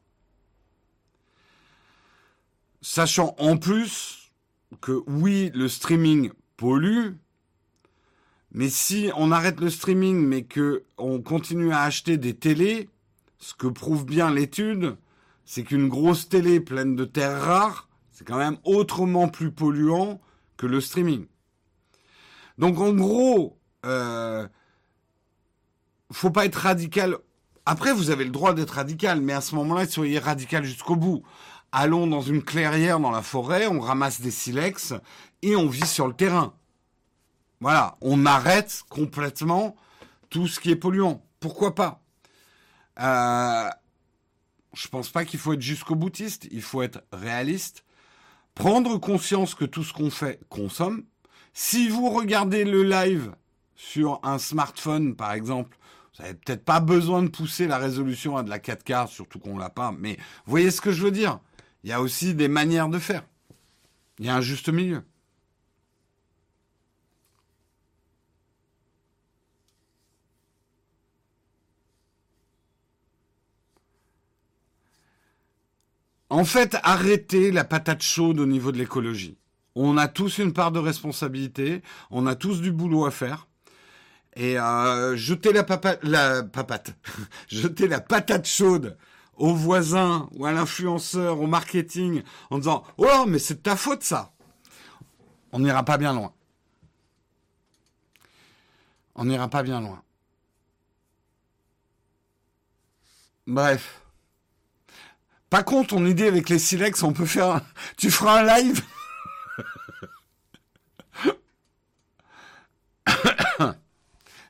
Sachant en plus que oui, le streaming pollue, mais si on arrête le streaming mais que on continue à acheter des télés, ce que prouve bien l'étude, c'est qu'une grosse télé pleine de terres rares, c'est quand même autrement plus polluant que le streaming. Donc en gros, euh, faut pas être radical. Après, vous avez le droit d'être radical, mais à ce moment-là, soyez radical jusqu'au bout. Allons dans une clairière dans la forêt, on ramasse des silex et on vit sur le terrain. Voilà, on arrête complètement tout ce qui est polluant. Pourquoi pas? Euh, Je pense pas qu'il faut être jusqu'au boutiste. Il faut être réaliste, prendre conscience que tout ce qu'on fait consomme. Si vous regardez le live sur un smartphone, par exemple, vous n'avez peut-être pas besoin de pousser la résolution à de la 4K, surtout qu'on l'a pas. Mais voyez ce que je veux dire Il y a aussi des manières de faire. Il y a un juste milieu. En fait, arrêtez la patate chaude au niveau de l'écologie. On a tous une part de responsabilité, on a tous du boulot à faire et euh, jeter la, papa, la papate, <laughs> jeter la patate chaude au voisin ou à l'influenceur, au marketing, en disant oh mais c'est ta faute ça. On n'ira pas bien loin. On n'ira pas bien loin. Bref. Pas contre ton idée avec les silex, on peut faire. Tu feras un live?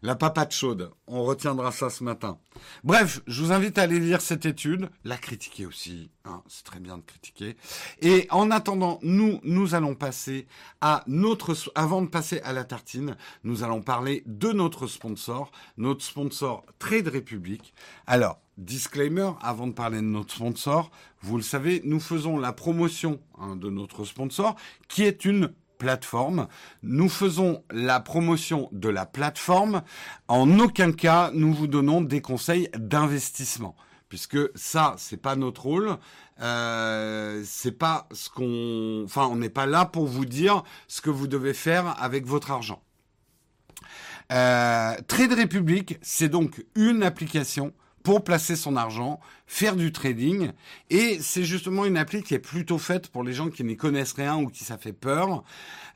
La papate chaude. On retiendra ça ce matin. Bref, je vous invite à aller lire cette étude, la critiquer aussi. Hein, c'est très bien de critiquer. Et en attendant, nous, nous allons passer à notre, avant de passer à la tartine, nous allons parler de notre sponsor, notre sponsor Trade Republic. Alors, disclaimer, avant de parler de notre sponsor, vous le savez, nous faisons la promotion hein, de notre sponsor, qui est une plateforme. Nous faisons la promotion de la plateforme. En aucun cas, nous vous donnons des conseils d'investissement puisque ça, c'est pas notre rôle. Euh, c'est pas ce qu'on, enfin, on n'est pas là pour vous dire ce que vous devez faire avec votre argent. Euh, Trade Republic, c'est donc une application pour placer son argent, faire du trading. Et c'est justement une appli qui est plutôt faite pour les gens qui n'y connaissent rien ou qui ça fait peur.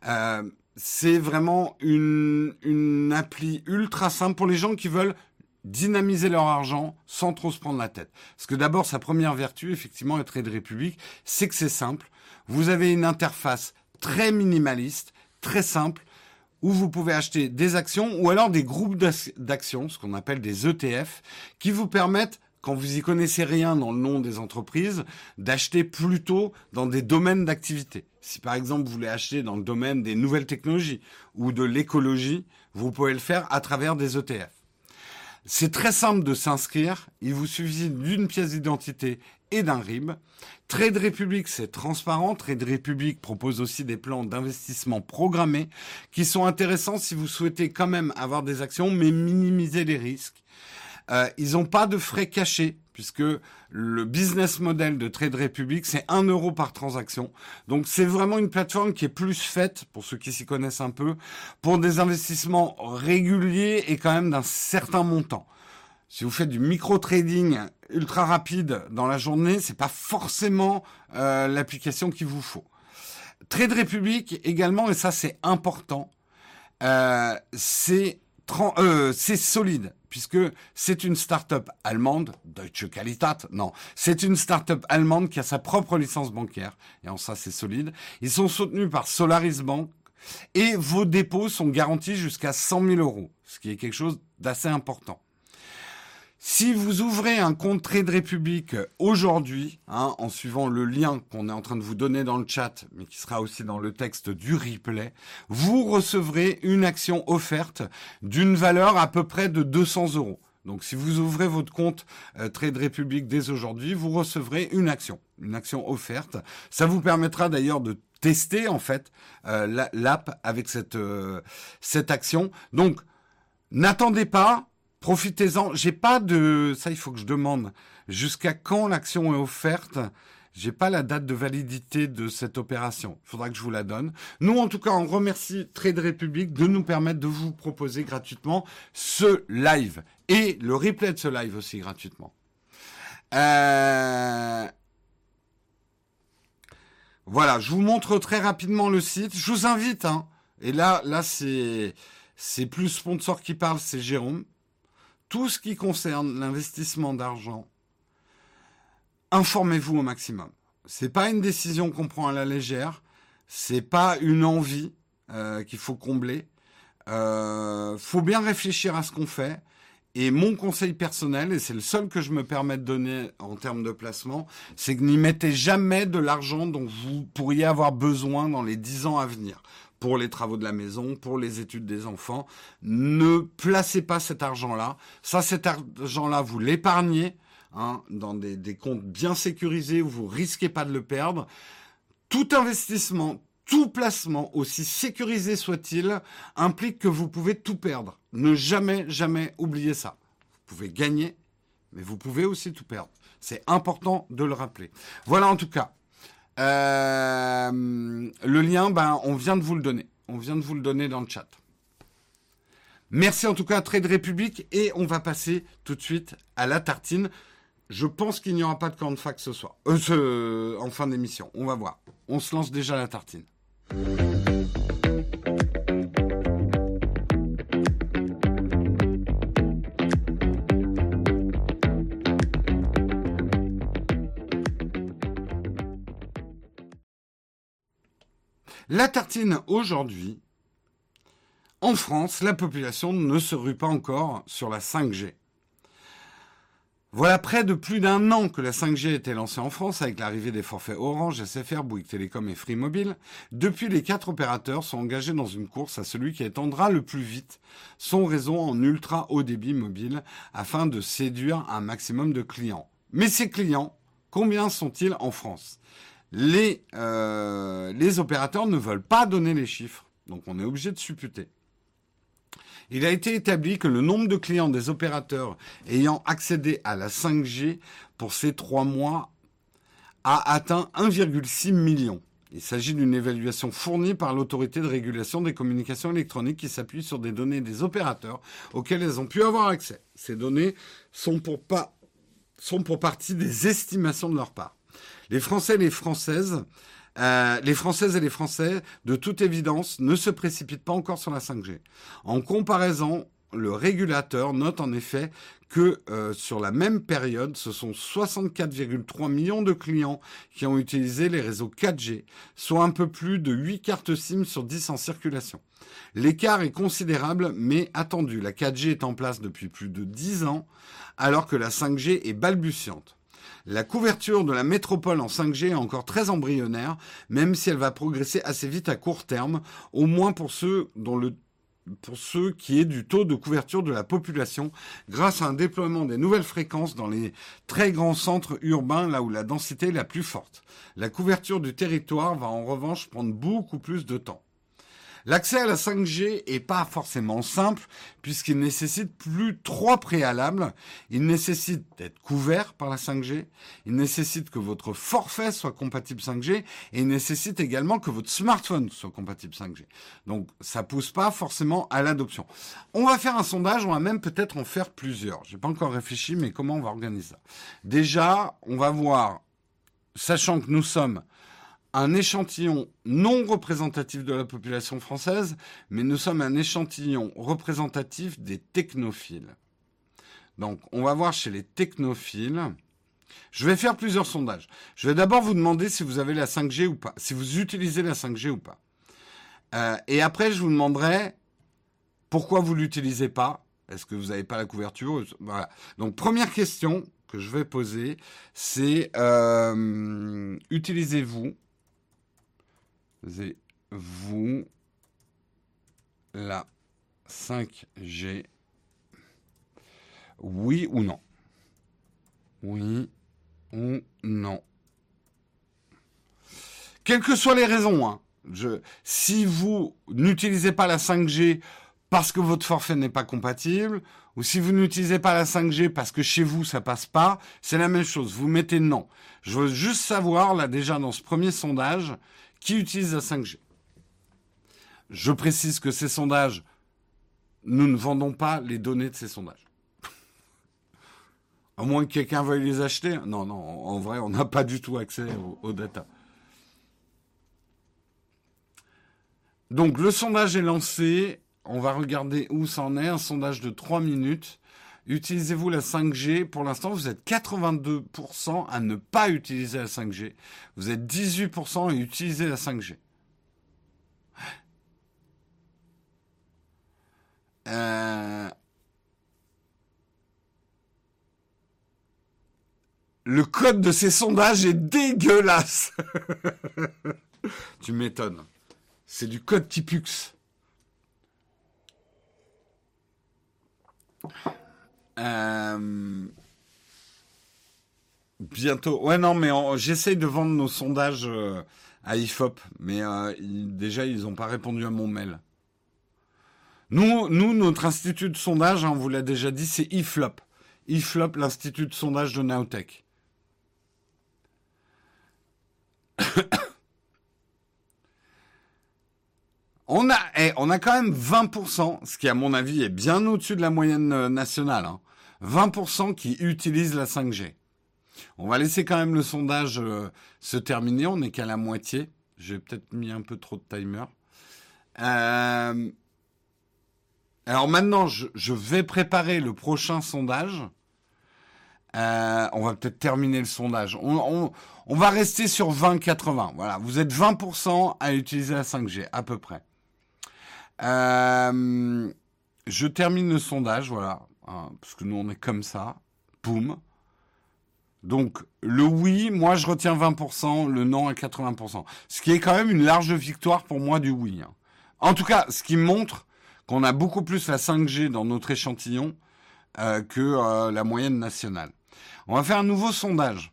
Euh, c'est vraiment une, une appli ultra simple pour les gens qui veulent dynamiser leur argent sans trop se prendre la tête. Parce que d'abord, sa première vertu, effectivement, à Trade Republic, c'est que c'est simple. Vous avez une interface très minimaliste, très simple, où vous pouvez acheter des actions ou alors des groupes d'actions, ce qu'on appelle des ETF, qui vous permettent quand vous y connaissez rien dans le nom des entreprises, d'acheter plutôt dans des domaines d'activité. Si par exemple vous voulez acheter dans le domaine des nouvelles technologies ou de l'écologie, vous pouvez le faire à travers des ETF. C'est très simple de s'inscrire. Il vous suffit d'une pièce d'identité et d'un RIB. Trade Republic, c'est transparent. Trade Republic propose aussi des plans d'investissement programmés qui sont intéressants si vous souhaitez quand même avoir des actions, mais minimiser les risques. Euh, ils n'ont pas de frais cachés puisque le business model de Trade Republic, c'est 1 euro par transaction. Donc c'est vraiment une plateforme qui est plus faite, pour ceux qui s'y connaissent un peu, pour des investissements réguliers et quand même d'un certain montant. Si vous faites du micro-trading ultra rapide dans la journée, c'est pas forcément euh, l'application qu'il vous faut. Trade Republic également, et ça c'est important, euh, c'est euh, solide puisque c'est une start-up allemande, Deutsche Qualität, non, c'est une start-up allemande qui a sa propre licence bancaire, et en ça c'est solide. Ils sont soutenus par Solaris Bank, et vos dépôts sont garantis jusqu'à 100 000 euros, ce qui est quelque chose d'assez important. Si vous ouvrez un compte Trade Republic aujourd'hui, hein, en suivant le lien qu'on est en train de vous donner dans le chat, mais qui sera aussi dans le texte du replay, vous recevrez une action offerte d'une valeur à peu près de 200 euros. Donc si vous ouvrez votre compte euh, Trade Republic dès aujourd'hui, vous recevrez une action, une action offerte. Ça vous permettra d'ailleurs de tester en fait euh, l'app avec cette euh, cette action. Donc n'attendez pas, Profitez-en. J'ai pas de, ça il faut que je demande jusqu'à quand l'action est offerte? J'ai pas la date de validité de cette opération. Il faudra que je vous la donne. Nous, en tout cas, on remercie Trade Republic de nous permettre de vous proposer gratuitement ce live et le replay de ce live aussi gratuitement. Euh... Voilà, je vous montre très rapidement le site. Je vous invite, hein. Et là, là, c'est, c'est plus sponsor qui parle, c'est Jérôme tout ce qui concerne l'investissement d'argent, informez-vous au maximum. C'est pas une décision qu'on prend à la légère, c'est pas une envie euh, qu'il faut combler. Euh, faut bien réfléchir à ce qu'on fait. Et mon conseil personnel, et c'est le seul que je me permets de donner en termes de placement, c'est que n'y mettez jamais de l'argent dont vous pourriez avoir besoin dans les dix ans à venir pour les travaux de la maison, pour les études des enfants. Ne placez pas cet argent-là. Ça, cet argent-là, vous l'épargnez hein, dans des, des, comptes bien sécurisés où vous risquez pas de le perdre. Tout investissement, tout placement, aussi sécurisé soit-il, implique que vous pouvez tout perdre. Ne jamais, jamais oublier ça. Vous pouvez gagner, mais vous pouvez aussi tout perdre. C'est important de le rappeler. Voilà en tout cas euh, le lien, ben, on vient de vous le donner. On vient de vous le donner dans le chat. Merci en tout cas à Trade Republic et on va passer tout de suite à la tartine. Je pense qu'il n'y aura pas de camp de fac ce soir, euh, en fin d'émission. On va voir. On se lance déjà la tartine. La tartine aujourd'hui, en France, la population ne se rue pas encore sur la 5G. Voilà près de plus d'un an que la 5G a été lancée en France avec l'arrivée des forfaits Orange, SFR, Bouygues Télécom et Free Mobile. Depuis, les quatre opérateurs sont engagés dans une course à celui qui étendra le plus vite son réseau en ultra haut débit mobile afin de séduire un maximum de clients. Mais ces clients, combien sont-ils en France? Les, euh, les opérateurs ne veulent pas donner les chiffres. Donc on est obligé de supputer. Il a été établi que le nombre de clients des opérateurs ayant accédé à la 5G pour ces trois mois a atteint 1,6 million. Il s'agit d'une évaluation fournie par l'autorité de régulation des communications électroniques qui s'appuie sur des données des opérateurs auxquelles elles ont pu avoir accès. Ces données sont pour partie des estimations de leur part. Les Français et les Françaises, euh, les Françaises et les Français, de toute évidence, ne se précipitent pas encore sur la 5G. En comparaison, le régulateur note en effet que euh, sur la même période, ce sont 64,3 millions de clients qui ont utilisé les réseaux 4G, soit un peu plus de 8 cartes SIM sur 10 en circulation. L'écart est considérable mais attendu. La 4G est en place depuis plus de 10 ans alors que la 5G est balbutiante. La couverture de la métropole en 5G est encore très embryonnaire, même si elle va progresser assez vite à court terme, au moins pour ceux dont le pour ceux qui est du taux de couverture de la population grâce à un déploiement des nouvelles fréquences dans les très grands centres urbains là où la densité est la plus forte. La couverture du territoire va en revanche prendre beaucoup plus de temps. L'accès à la 5G est pas forcément simple puisqu'il nécessite plus trois préalables. Il nécessite d'être couvert par la 5G, il nécessite que votre forfait soit compatible 5G et il nécessite également que votre smartphone soit compatible 5G. Donc ça pousse pas forcément à l'adoption. On va faire un sondage, on va même peut-être en faire plusieurs. J'ai pas encore réfléchi mais comment on va organiser ça? Déjà, on va voir sachant que nous sommes un échantillon non représentatif de la population française, mais nous sommes un échantillon représentatif des technophiles. Donc, on va voir chez les technophiles. Je vais faire plusieurs sondages. Je vais d'abord vous demander si vous avez la 5G ou pas, si vous utilisez la 5G ou pas. Euh, et après, je vous demanderai pourquoi vous l'utilisez pas. Est-ce que vous n'avez pas la couverture? Voilà. Donc, première question que je vais poser, c'est euh, utilisez-vous vous la 5G Oui ou non? Oui ou non? Quelles que soient les raisons, hein, je, si vous n'utilisez pas la 5G parce que votre forfait n'est pas compatible, ou si vous n'utilisez pas la 5G parce que chez vous ça passe pas, c'est la même chose. Vous mettez non. Je veux juste savoir, là déjà dans ce premier sondage, qui utilise la 5G. Je précise que ces sondages, nous ne vendons pas les données de ces sondages. <laughs> à moins que quelqu'un veuille les acheter. Non, non, en vrai, on n'a pas du tout accès aux, aux data. Donc le sondage est lancé. On va regarder où ça en est. Un sondage de 3 minutes. Utilisez-vous la 5G Pour l'instant, vous êtes 82% à ne pas utiliser la 5G. Vous êtes 18% à utiliser la 5G. Euh, le code de ces sondages est dégueulasse. <laughs> tu m'étonnes. C'est du code Tipux. Euh, bientôt. Ouais, non, mais j'essaye de vendre nos sondages euh, à IFOP, mais euh, déjà, ils n'ont pas répondu à mon mail. Nous, nous notre institut de sondage, hein, on vous l'a déjà dit, c'est IFLOP. IFLOP, l'institut de sondage de Naotech. <coughs> On a, eh, on a quand même 20%, ce qui à mon avis est bien au-dessus de la moyenne nationale, 20% hein. qui utilisent la 5G. On va laisser quand même le sondage euh, se terminer, on n'est qu'à la moitié. J'ai peut-être mis un peu trop de timer. Euh, alors maintenant, je, vais préparer le prochain sondage. on va peut-être terminer le sondage. On, va rester sur 20-80. Voilà, vous êtes 20% à utiliser la 5G, à peu près. Euh, je termine le sondage, voilà, hein, parce que nous on est comme ça. Poum. Donc le oui, moi je retiens 20%, le non à 80%. Ce qui est quand même une large victoire pour moi du oui. Hein. En tout cas, ce qui montre qu'on a beaucoup plus la 5G dans notre échantillon euh, que euh, la moyenne nationale. On va faire un nouveau sondage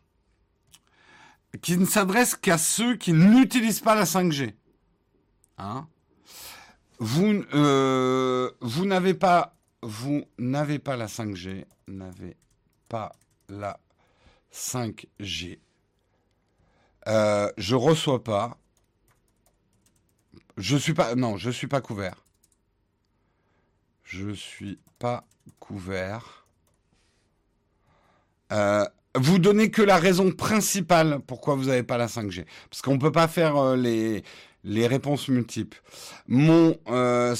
qui ne s'adresse qu'à ceux qui n'utilisent pas la 5G. Hein euh, vous n'avez pas, vous n'avez pas la 5G, n'avez pas la 5G. Euh, je reçois pas. Je suis pas, non, je suis pas couvert. Je suis pas couvert. Euh, vous donnez que la raison principale pourquoi vous n'avez pas la 5G. Parce qu'on ne peut pas faire euh, les, réponses multiples. Mon euh,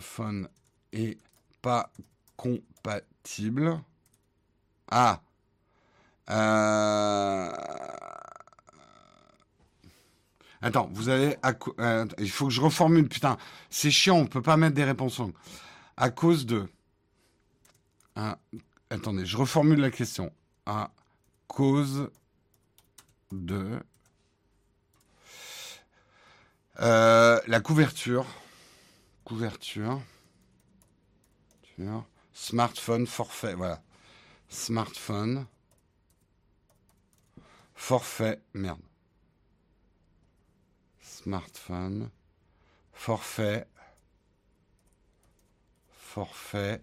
smartphone phone est pas compatible. Ah. Euh, attends, vous avez... il faut que je reformule. Putain, c'est chiant, on peut pas mettre des réponses longues. À cause de... Attendez, je reformule la question. À cause de euh, la couverture. Couverture. Smartphone forfait. Voilà. Smartphone. Forfait. Merde. Smartphone. Forfait. Forfait.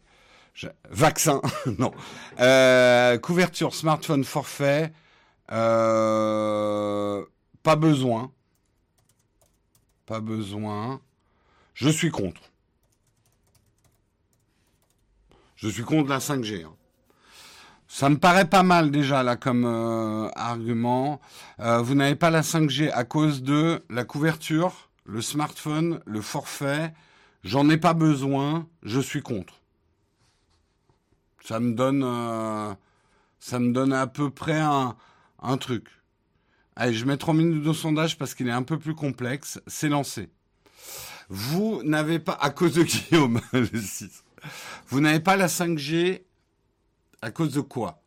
Vaccin, <laughs> non. Euh, couverture, smartphone, forfait. Euh, pas besoin. Pas besoin. Je suis contre. Je suis contre la 5G. Hein. Ça me paraît pas mal déjà là comme euh, argument. vous n'avez pas la 5G à cause de la couverture, le smartphone, le forfait. J'en ai pas besoin. Je suis contre. Ça me donne, euh, ça me donne à peu près un, un truc. Allez, je mets 3 minutes de sondage parce qu'il est un peu plus complexe. C'est lancé. Vous n'avez pas, à cause de Guillaume, <laughs> le 6, vous n'avez pas la 5G à cause de quoi?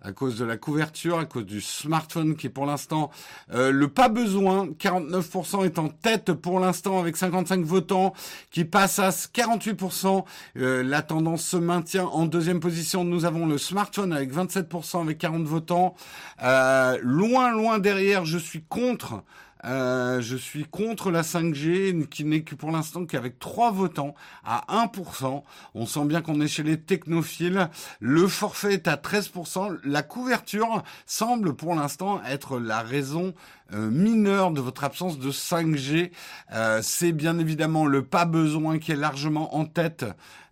À cause de la couverture, à cause du smartphone qui est pour l'instant euh, le pas besoin. 49% est en tête pour l'instant avec 55 votants qui passe à 48%. Euh, la tendance se maintient en deuxième position. Nous avons le smartphone avec 27% avec 40 votants. Euh, loin, loin derrière, je suis contre euh, je suis contre la 5G, qui n'est que pour l'instant qu'avec 3 votants à 1%. On sent bien qu'on est chez les technophiles. Le forfait est à 13%. La couverture semble pour l'instant être la raison euh, mineure de votre absence de 5G. Euh, c'est bien évidemment le pas besoin qui est largement en tête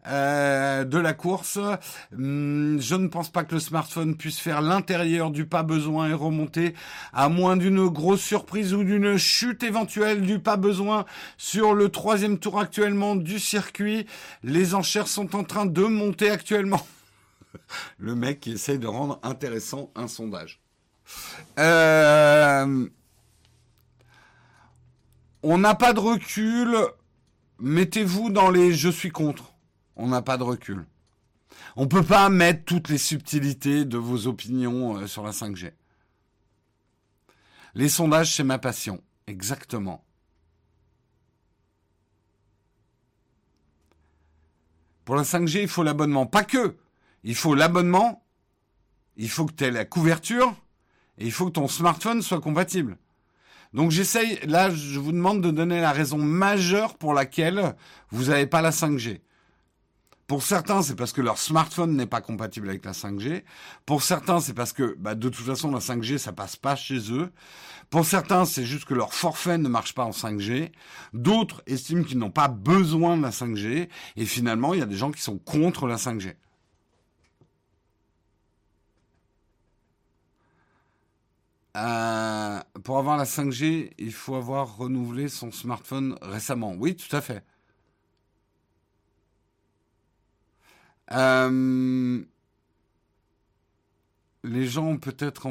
euh, de la course. Hum, je ne pense pas que le smartphone puisse faire l'intérieur du pas besoin et remonter, à moins d'une grosse surprise ou d'une chute éventuelle du pas besoin sur le troisième tour actuellement du circuit. Les enchères sont en train de monter actuellement. <laughs> le mec qui essaye de rendre intéressant un sondage. Euh, on n'a pas de recul. Mettez-vous dans les je suis contre. On n'a pas de recul. On ne peut pas mettre toutes les subtilités de vos opinions euh, sur la 5G. Les sondages, c'est ma passion. Exactement. Pour la 5G, il faut l'abonnement. Pas que. Il faut l'abonnement. Il faut que tu aies la couverture. Et il faut que ton smartphone soit compatible. Donc j'essaye, là, je vous demande de donner la raison majeure pour laquelle vous n'avez pas la 5G. Pour certains, c'est parce que leur smartphone n'est pas compatible avec la 5G. Pour certains, c'est parce que bah, de toute façon, la 5G, ça passe pas chez eux. Pour certains, c'est juste que leur forfait ne marche pas en 5G. D'autres estiment qu'ils n'ont pas besoin de la 5G. Et finalement, il y a des gens qui sont contre la 5G. Euh, pour avoir la 5G, il faut avoir renouvelé son smartphone récemment. Oui, tout à fait. Euh, les gens ont peut-être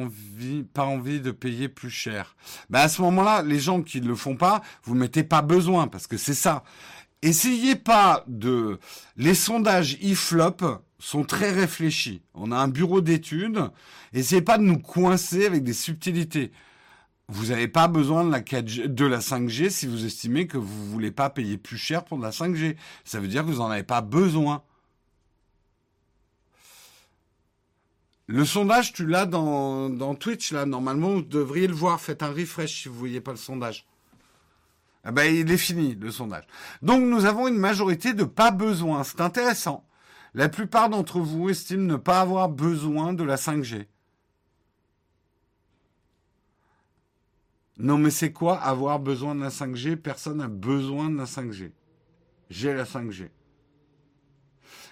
pas envie de payer plus cher. Ben à ce moment-là, les gens qui ne le font pas, vous mettez pas besoin parce que c'est ça. Essayez pas de. Les sondages IFLOP sont très réfléchis. On a un bureau d'études. Essayez pas de nous coincer avec des subtilités. Vous n'avez pas besoin de la, 4G, de la 5G si vous estimez que vous voulez pas payer plus cher pour de la 5G. Ça veut dire que vous n'en avez pas besoin. Le sondage, tu l'as dans, Twitch, là. Normalement, vous devriez le voir. Faites un refresh si vous ne voyez pas le sondage. Ah ben, il est fini, le sondage. Donc, nous avons une majorité de pas besoin. C'est intéressant. La plupart d'entre vous estiment ne pas avoir besoin de la 5G. Non, mais c'est quoi avoir besoin de la 5G Personne n'a besoin de la 5G. J'ai la 5G.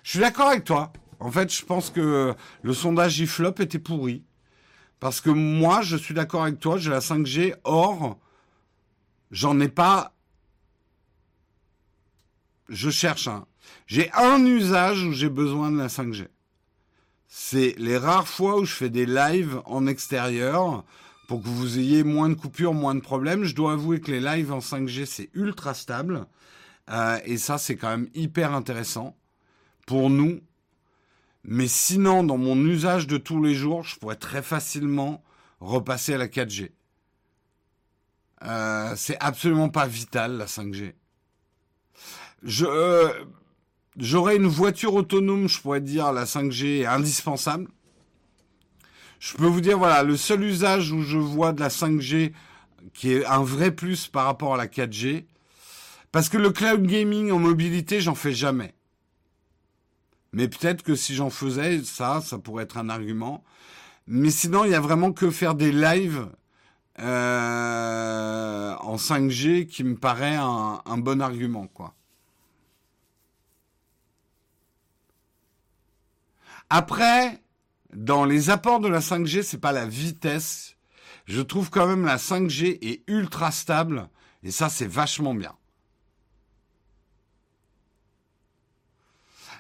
Je suis d'accord avec toi. En fait, je pense que le sondage IFLOP était pourri. Parce que moi, je suis d'accord avec toi, j'ai la 5G. Or, j'en ai pas. Je cherche un. J'ai un usage où j'ai besoin de la 5G. C'est les rares fois où je fais des lives en extérieur pour que vous ayez moins de coupures, moins de problèmes. Je dois avouer que les lives en 5G, c'est ultra stable. Euh, et ça, c'est quand même hyper intéressant pour nous. Mais sinon, dans mon usage de tous les jours, je pourrais très facilement repasser à la 4G. Euh, c'est absolument pas vital la 5G. Je euh, j'aurais une voiture autonome, je pourrais dire la 5G est indispensable. Je peux vous dire voilà, le seul usage où je vois de la 5G qui est un vrai plus par rapport à la 4G, parce que le cloud gaming en mobilité, j'en fais jamais. Mais peut-être que si j'en faisais, ça, ça pourrait être un argument. Mais sinon, il y a vraiment que faire des lives euh, en 5G qui me paraît un, un bon argument, quoi. Après, dans les apports de la 5G, c'est pas la vitesse. Je trouve quand même la 5G est ultra stable et ça c'est vachement bien.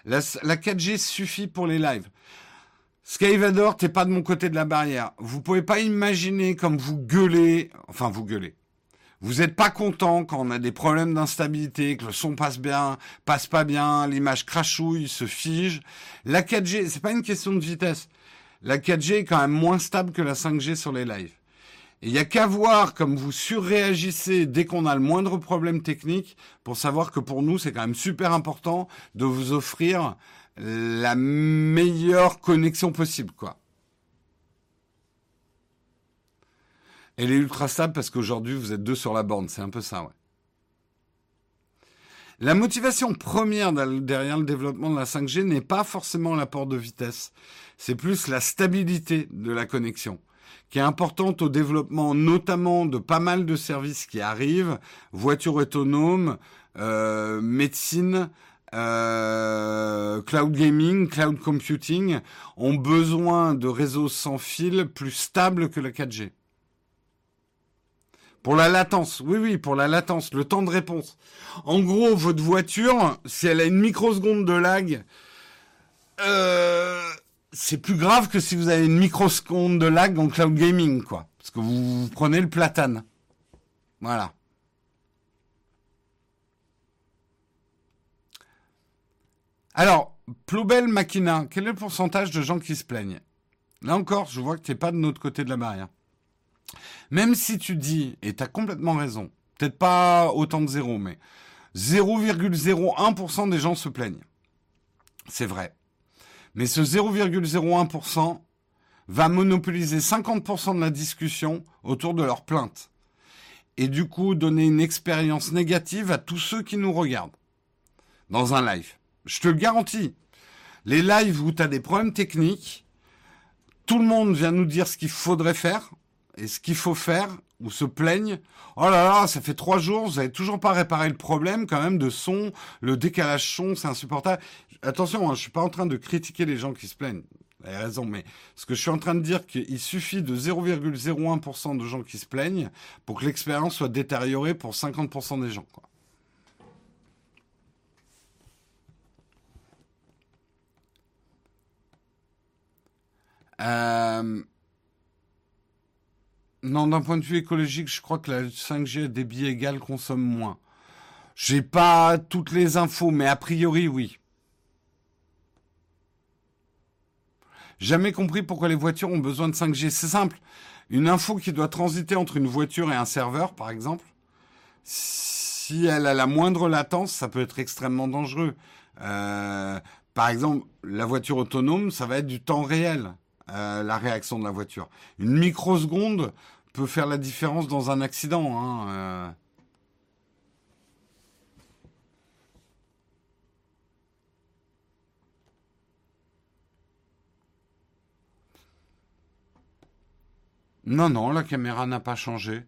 La, 4G suffit pour les lives. Skyvador, t'es pas de mon côté de la barrière. Vous pouvez pas imaginer comme vous gueulez, enfin vous gueulez. Vous n'êtes pas content quand on a des problèmes d'instabilité, que le son passe bien, passe pas bien, l'image crachouille, se fige. La 4G, c'est pas une question de vitesse. La 4G est quand même moins stable que la 5G sur les lives. Il n'y a qu'à voir comme vous surréagissez dès qu'on a le moindre problème technique pour savoir que pour nous, c'est quand même super important de vous offrir la meilleure connexion possible, quoi. Elle est ultra stable parce qu'aujourd'hui, vous êtes deux sur la borne. C'est un peu ça, ouais. La motivation première derrière le développement de la 5G n'est pas forcément l'apport de vitesse. C'est plus la stabilité de la connexion qui est importante au développement notamment de pas mal de services qui arrivent, voitures autonomes, euh, médecine, euh, cloud gaming, cloud computing, ont besoin de réseaux sans fil plus stables que la 4G. Pour la latence, oui, oui, pour la latence, le temps de réponse. En gros, votre voiture, si elle a une microseconde de lag, euh, c'est plus grave que si vous avez une microseconde de lag en cloud gaming, quoi. Parce que vous, prenez le platane. Voilà. Alors, Ploubel Makina, quel est le pourcentage de gens qui se plaignent? Là encore, je vois que tu n'es pas de notre côté de la barrière. Même si tu dis, et tu as complètement raison, peut-être pas autant de zéro, mais 0,01% des gens se plaignent. C'est vrai. Mais ce 0,01% va monopoliser 50% de la discussion autour de leur plainte. Et du coup, donner une expérience négative à tous ceux qui nous regardent. Dans un live. Je te le garantis. Les lives où tu as des problèmes techniques, tout le monde vient nous dire ce qu'il faudrait faire et ce qu'il faut faire ou se plaignent. Oh là là, ça fait trois jours, vous n'avez toujours pas réparé le problème quand même de son, le décalage son, c'est insupportable attention, hein, je suis pas en train de critiquer les gens qui se plaignent. Vous avez raison, mais ce que je suis en train de dire, qu'il suffit de 0,01% de gens qui se plaignent pour que l'expérience soit détériorée pour 50% des gens. Euh, non, d'un point de vue écologique, je crois que la 5G à débit égal consomme moins. J'ai pas toutes les infos, mais a priori, oui. Jamais compris pourquoi les voitures ont besoin de 5G. C'est simple. Une info qui doit transiter entre une voiture et un serveur, par exemple, si elle a la moindre latence, ça peut être extrêmement dangereux. Euh, par exemple, la voiture autonome, ça va être du temps réel, euh, la réaction de la voiture. Une microseconde peut faire la différence dans un accident. Hein. Euh. Non, non, la caméra n'a pas changé.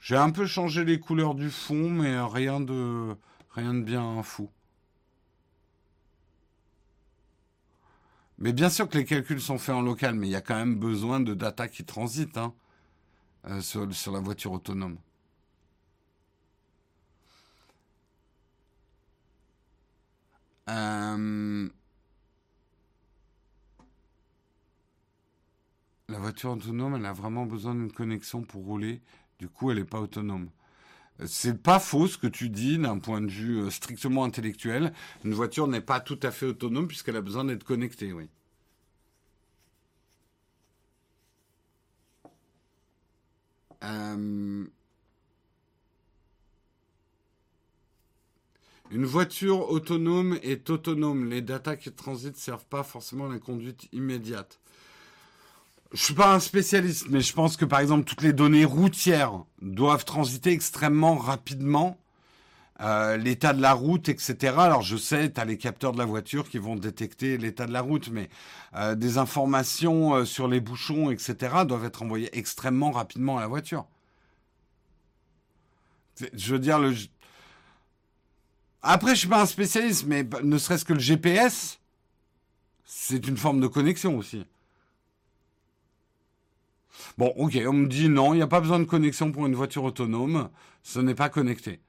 J'ai un peu changé les couleurs du fond, mais rien de, rien de bien fou. Mais bien sûr que les calculs sont faits en local, mais il y a quand même besoin de data qui transite. Hein euh, sur, la voiture autonome. Euh, la voiture autonome, elle a vraiment besoin d'une connexion pour rouler. Du coup, elle n'est pas autonome. C'est pas faux ce que tu dis d'un point de vue euh, strictement intellectuel. Une voiture n'est pas tout à fait autonome puisqu'elle a besoin d'être connectée, oui. Euh, une voiture autonome est autonome. Les datas qui transitent ne servent pas forcément la conduite immédiate. Je suis pas un spécialiste, mais je pense que par exemple toutes les données routières doivent transiter extrêmement rapidement. Euh, l'état de la route, etc. Alors je sais, tu as les capteurs de la voiture qui vont détecter l'état de la route, mais euh, des informations euh, sur les bouchons, etc. doivent être envoyées extrêmement rapidement à la voiture. Je veux dire. Après, je suis pas un spécialiste, mais ne serait-ce que le GPS, c'est une forme de connexion aussi. Bon, ok, on me dit non, il n'y a pas besoin de connexion pour une voiture autonome, ce n'est pas connecté.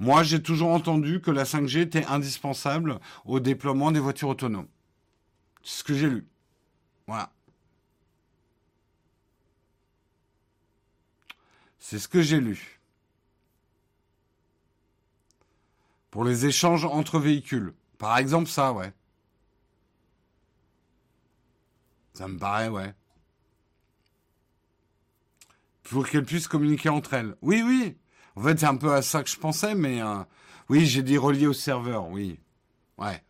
Moi, j'ai toujours entendu que la 5G était indispensable au déploiement des voitures autonomes. C'est ce que j'ai lu. Voilà. C'est ce que j'ai lu. Pour les échanges entre véhicules. Par exemple, ça, ouais. Ça me paraît, ouais pour qu'elles puissent communiquer entre elles. Oui, oui. En fait, c'est un peu à ça que je pensais, mais euh, oui, j'ai dit relié au serveur, oui. Ouais.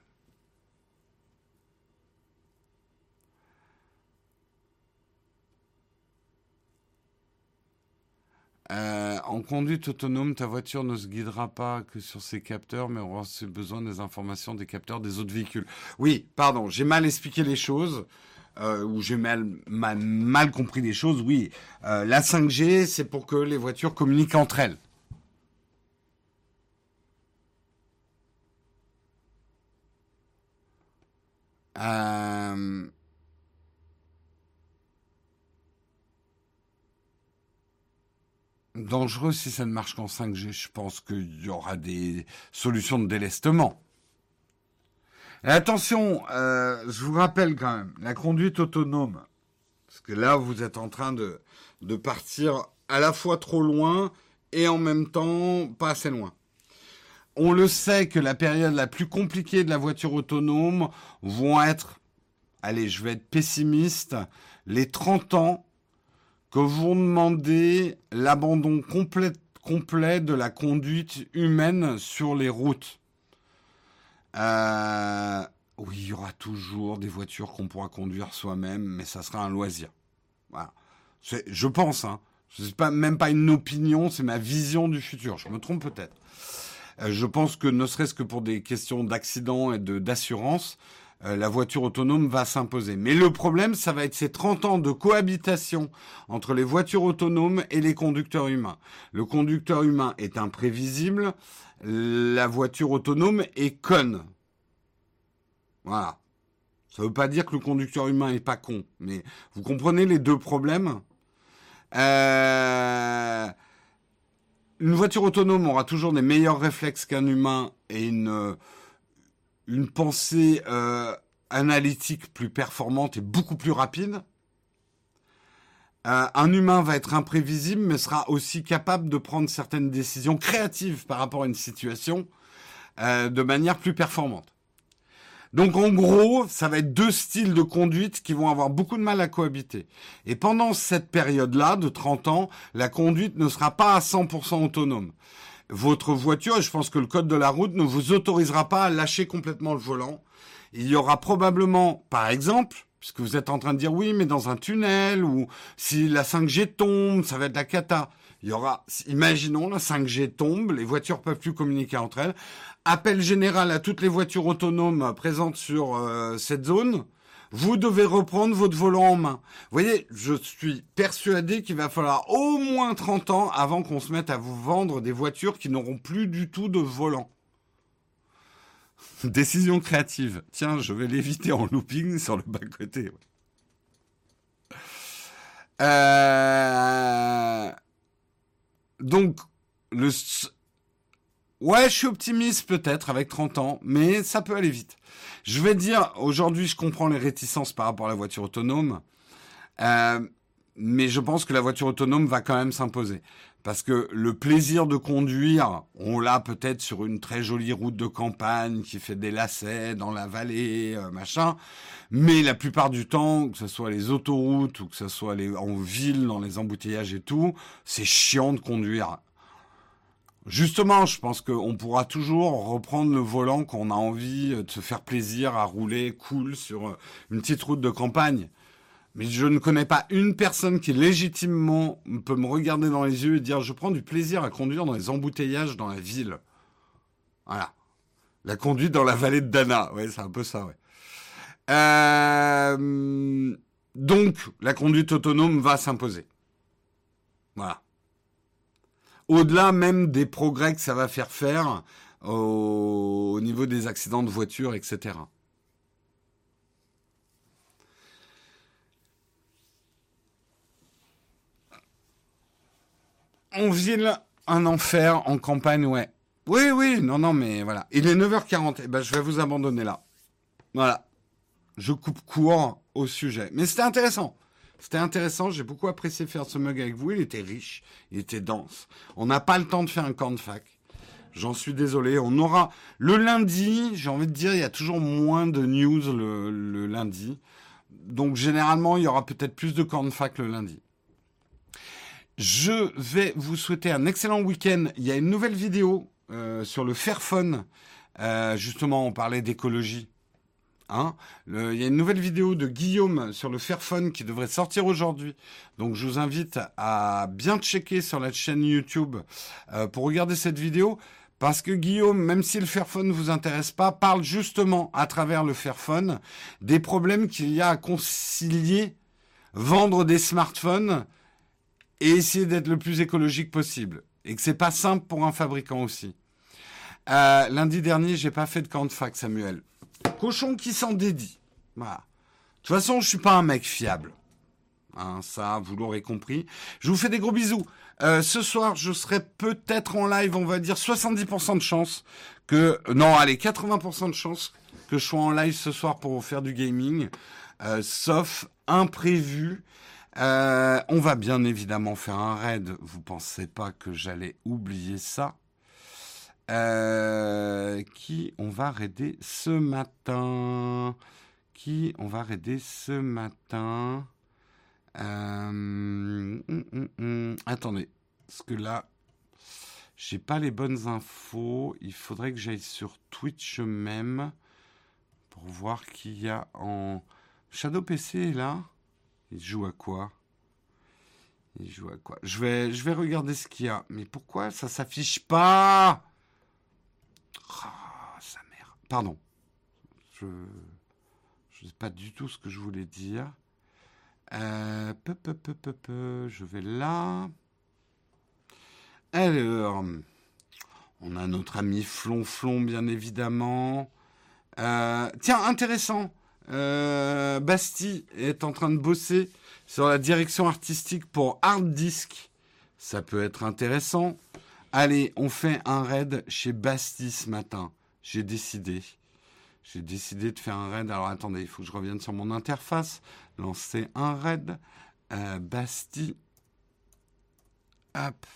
Euh, en conduite autonome, ta voiture ne se guidera pas que sur ses capteurs, mais aura besoin des informations des capteurs des autres véhicules. Oui, pardon, j'ai mal expliqué les choses euh, où j'ai mal, mal, compris les choses, oui. La 5G, c'est pour que les voitures communiquent entre elles. Euh, dangereux si ça ne marche qu'en 5G. Je pense qu'il y aura des solutions de délestement attention, euh, je vous rappelle quand même, la conduite autonome, parce que là, vous êtes en train de, de partir à la fois trop loin et en même temps pas assez loin. On le sait que la période la plus compliquée de la voiture autonome vont être, allez, je vais être pessimiste, les 30 ans que vont demander l'abandon complet, de la conduite humaine sur les routes. Euh, oui, il y aura toujours des voitures qu'on pourra conduire soi-même, mais ça sera un loisir. Voilà. Je pense, hein. Pas même pas une opinion, c'est ma vision du futur. Je me trompe peut-être. Euh, je pense que ne serait-ce que pour des questions d'accident et d'assurance, euh, la voiture autonome va s'imposer. Mais le problème, ça va être ces 30 ans de cohabitation entre les voitures autonomes et les conducteurs humains. Le conducteur humain est imprévisible la voiture autonome est conne. Voilà. Ça ne veut pas dire que le conducteur humain est pas con, mais vous comprenez les deux problèmes? Euh, une voiture autonome aura toujours des meilleurs réflexes qu'un humain et une, une pensée euh, analytique plus performante et beaucoup plus rapide. Euh, un humain va être imprévisible, mais sera aussi capable de prendre certaines décisions créatives par rapport à une situation euh, de manière plus performante. Donc en gros, ça va être deux styles de conduite qui vont avoir beaucoup de mal à cohabiter. Et pendant cette période-là, de 30 ans, la conduite ne sera pas à 100% autonome. Votre voiture, et je pense que le code de la route ne vous autorisera pas à lâcher complètement le volant. Il y aura probablement, par exemple, puisque vous êtes en train de dire oui, mais dans un tunnel, ou si la 5G tombe, ça va être la cata. Il y aura, imaginons, la 5G tombe, les voitures peuvent plus communiquer entre elles. Appel général à toutes les voitures autonomes présentes sur euh, cette zone. vous devez reprendre votre volant en main. Vous voyez, je suis persuadé qu'il va falloir au moins 30 ans avant qu'on se mette à vous vendre des voitures qui n'auront plus du tout de volant. <laughs> Décision créative. Tiens, je vais l'éviter en looping sur le bas-côté. Euh... Donc, le... Ouais, je suis optimiste peut-être avec 30 ans, mais ça peut aller vite. Je vais dire, aujourd'hui, je comprends les réticences par rapport à la voiture autonome, euh, mais je pense que la voiture autonome va quand même s'imposer. Parce que le plaisir de conduire, on l'a peut-être sur une très jolie route de campagne qui fait des lacets dans la vallée, euh, machin. Mais la plupart du temps, que ce soit les autoroutes ou que ce soit en ville, dans les embouteillages et tout, c'est chiant de conduire. Justement, je pense qu'on pourra toujours reprendre le volant qu'on a envie de se faire plaisir à rouler cool sur euh, une petite route de campagne. Mais je ne connais pas une personne qui légitimement peut me regarder dans les yeux et dire je prends du plaisir à conduire dans les embouteillages dans la ville. Voilà. La conduite dans la vallée de Dana. Ouais, c'est un peu ça, ouais. Euh, donc, la conduite autonome va s'imposer. Voilà au-delà même des progrès que ça va faire faire au, niveau des accidents de voiture, etc. On là un enfer en campagne, ouais. Oui, oui, non, non, mais voilà. Il est 9h40, et eh ben je vais vous abandonner là. Voilà. Je coupe court au sujet. Mais c'était intéressant. C'était intéressant, j'ai beaucoup apprécié faire ce mug avec vous. Il était riche, il était dense. On n'a pas le temps de faire un camp. J'en suis désolé. On aura le lundi, j'ai envie de dire, il y a toujours moins de news le, lundi. Donc généralement, il y aura peut-être plus de camp le lundi. Je vais vous souhaiter un excellent week-end. Il y a une nouvelle vidéo euh, sur le Fairphone. Euh, justement, on parlait d'écologie. Hein. il y a une nouvelle vidéo de Guillaume sur le Fairphone qui devrait sortir aujourd'hui. Donc je vous invite à bien checker sur la chaîne YouTube euh, pour regarder cette vidéo. Parce que Guillaume, même si le Fairphone ne vous intéresse pas, parle justement à travers le Fairphone des problèmes qu'il y a à concilier vendre des smartphones et essayer d'être le plus écologique possible. Et que c'est pas simple pour un fabricant aussi. Euh, lundi dernier, j'ai pas fait de camp de fac, Samuel. Cochon qui s'en dédie. De toute façon, je suis pas un mec fiable. Hein, ça, vous l'aurez compris. Je vous fais des gros bisous. Euh, ce soir, je serai peut-être en live, on va dire 70% de chance que... Non, allez, 80% de chance que je sois en live ce soir pour faire du gaming. Euh, sauf imprévu. Euh, on va bien évidemment faire un raid. Vous pensez pas que j'allais oublier ça? Euh, qui on va raider ce matin? Qui on va raider ce matin? Euh, hum, hum, hum. Attendez, parce que là, j'ai pas les bonnes infos. Il faudrait que j'aille sur Twitch même pour voir qui y a en Shadow PC là. Il joue à quoi? Il joue à quoi? Je vais, je vais regarder ce qu'il y a. Mais pourquoi ça s'affiche pas? Ah, sa mère. Pardon. Je ne sais pas du tout ce que je voulais dire. Euh, je vais là. Alors, on a notre ami Flonflon, bien évidemment. Euh, tiens, intéressant. Euh, Basti est en train de bosser sur la direction artistique pour Hard Disk. Ça peut être intéressant. Allez, on fait un raid chez Basti ce matin. J'ai décidé. J'ai décidé de faire un raid. Alors attendez, il faut que je revienne sur mon interface. Lancer un raid. Euh, Basti. Hop.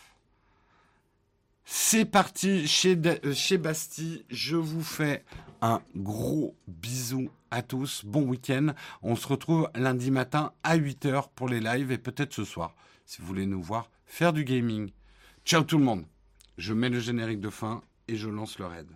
C'est parti chez, euh, chez Basti. Je vous fais un gros bisou à tous. Bon week-end. On se retrouve lundi matin à 8h pour les lives et peut-être ce soir si vous voulez nous voir faire du gaming. Ciao tout le monde. Je mets le générique de fin et je lance le raid.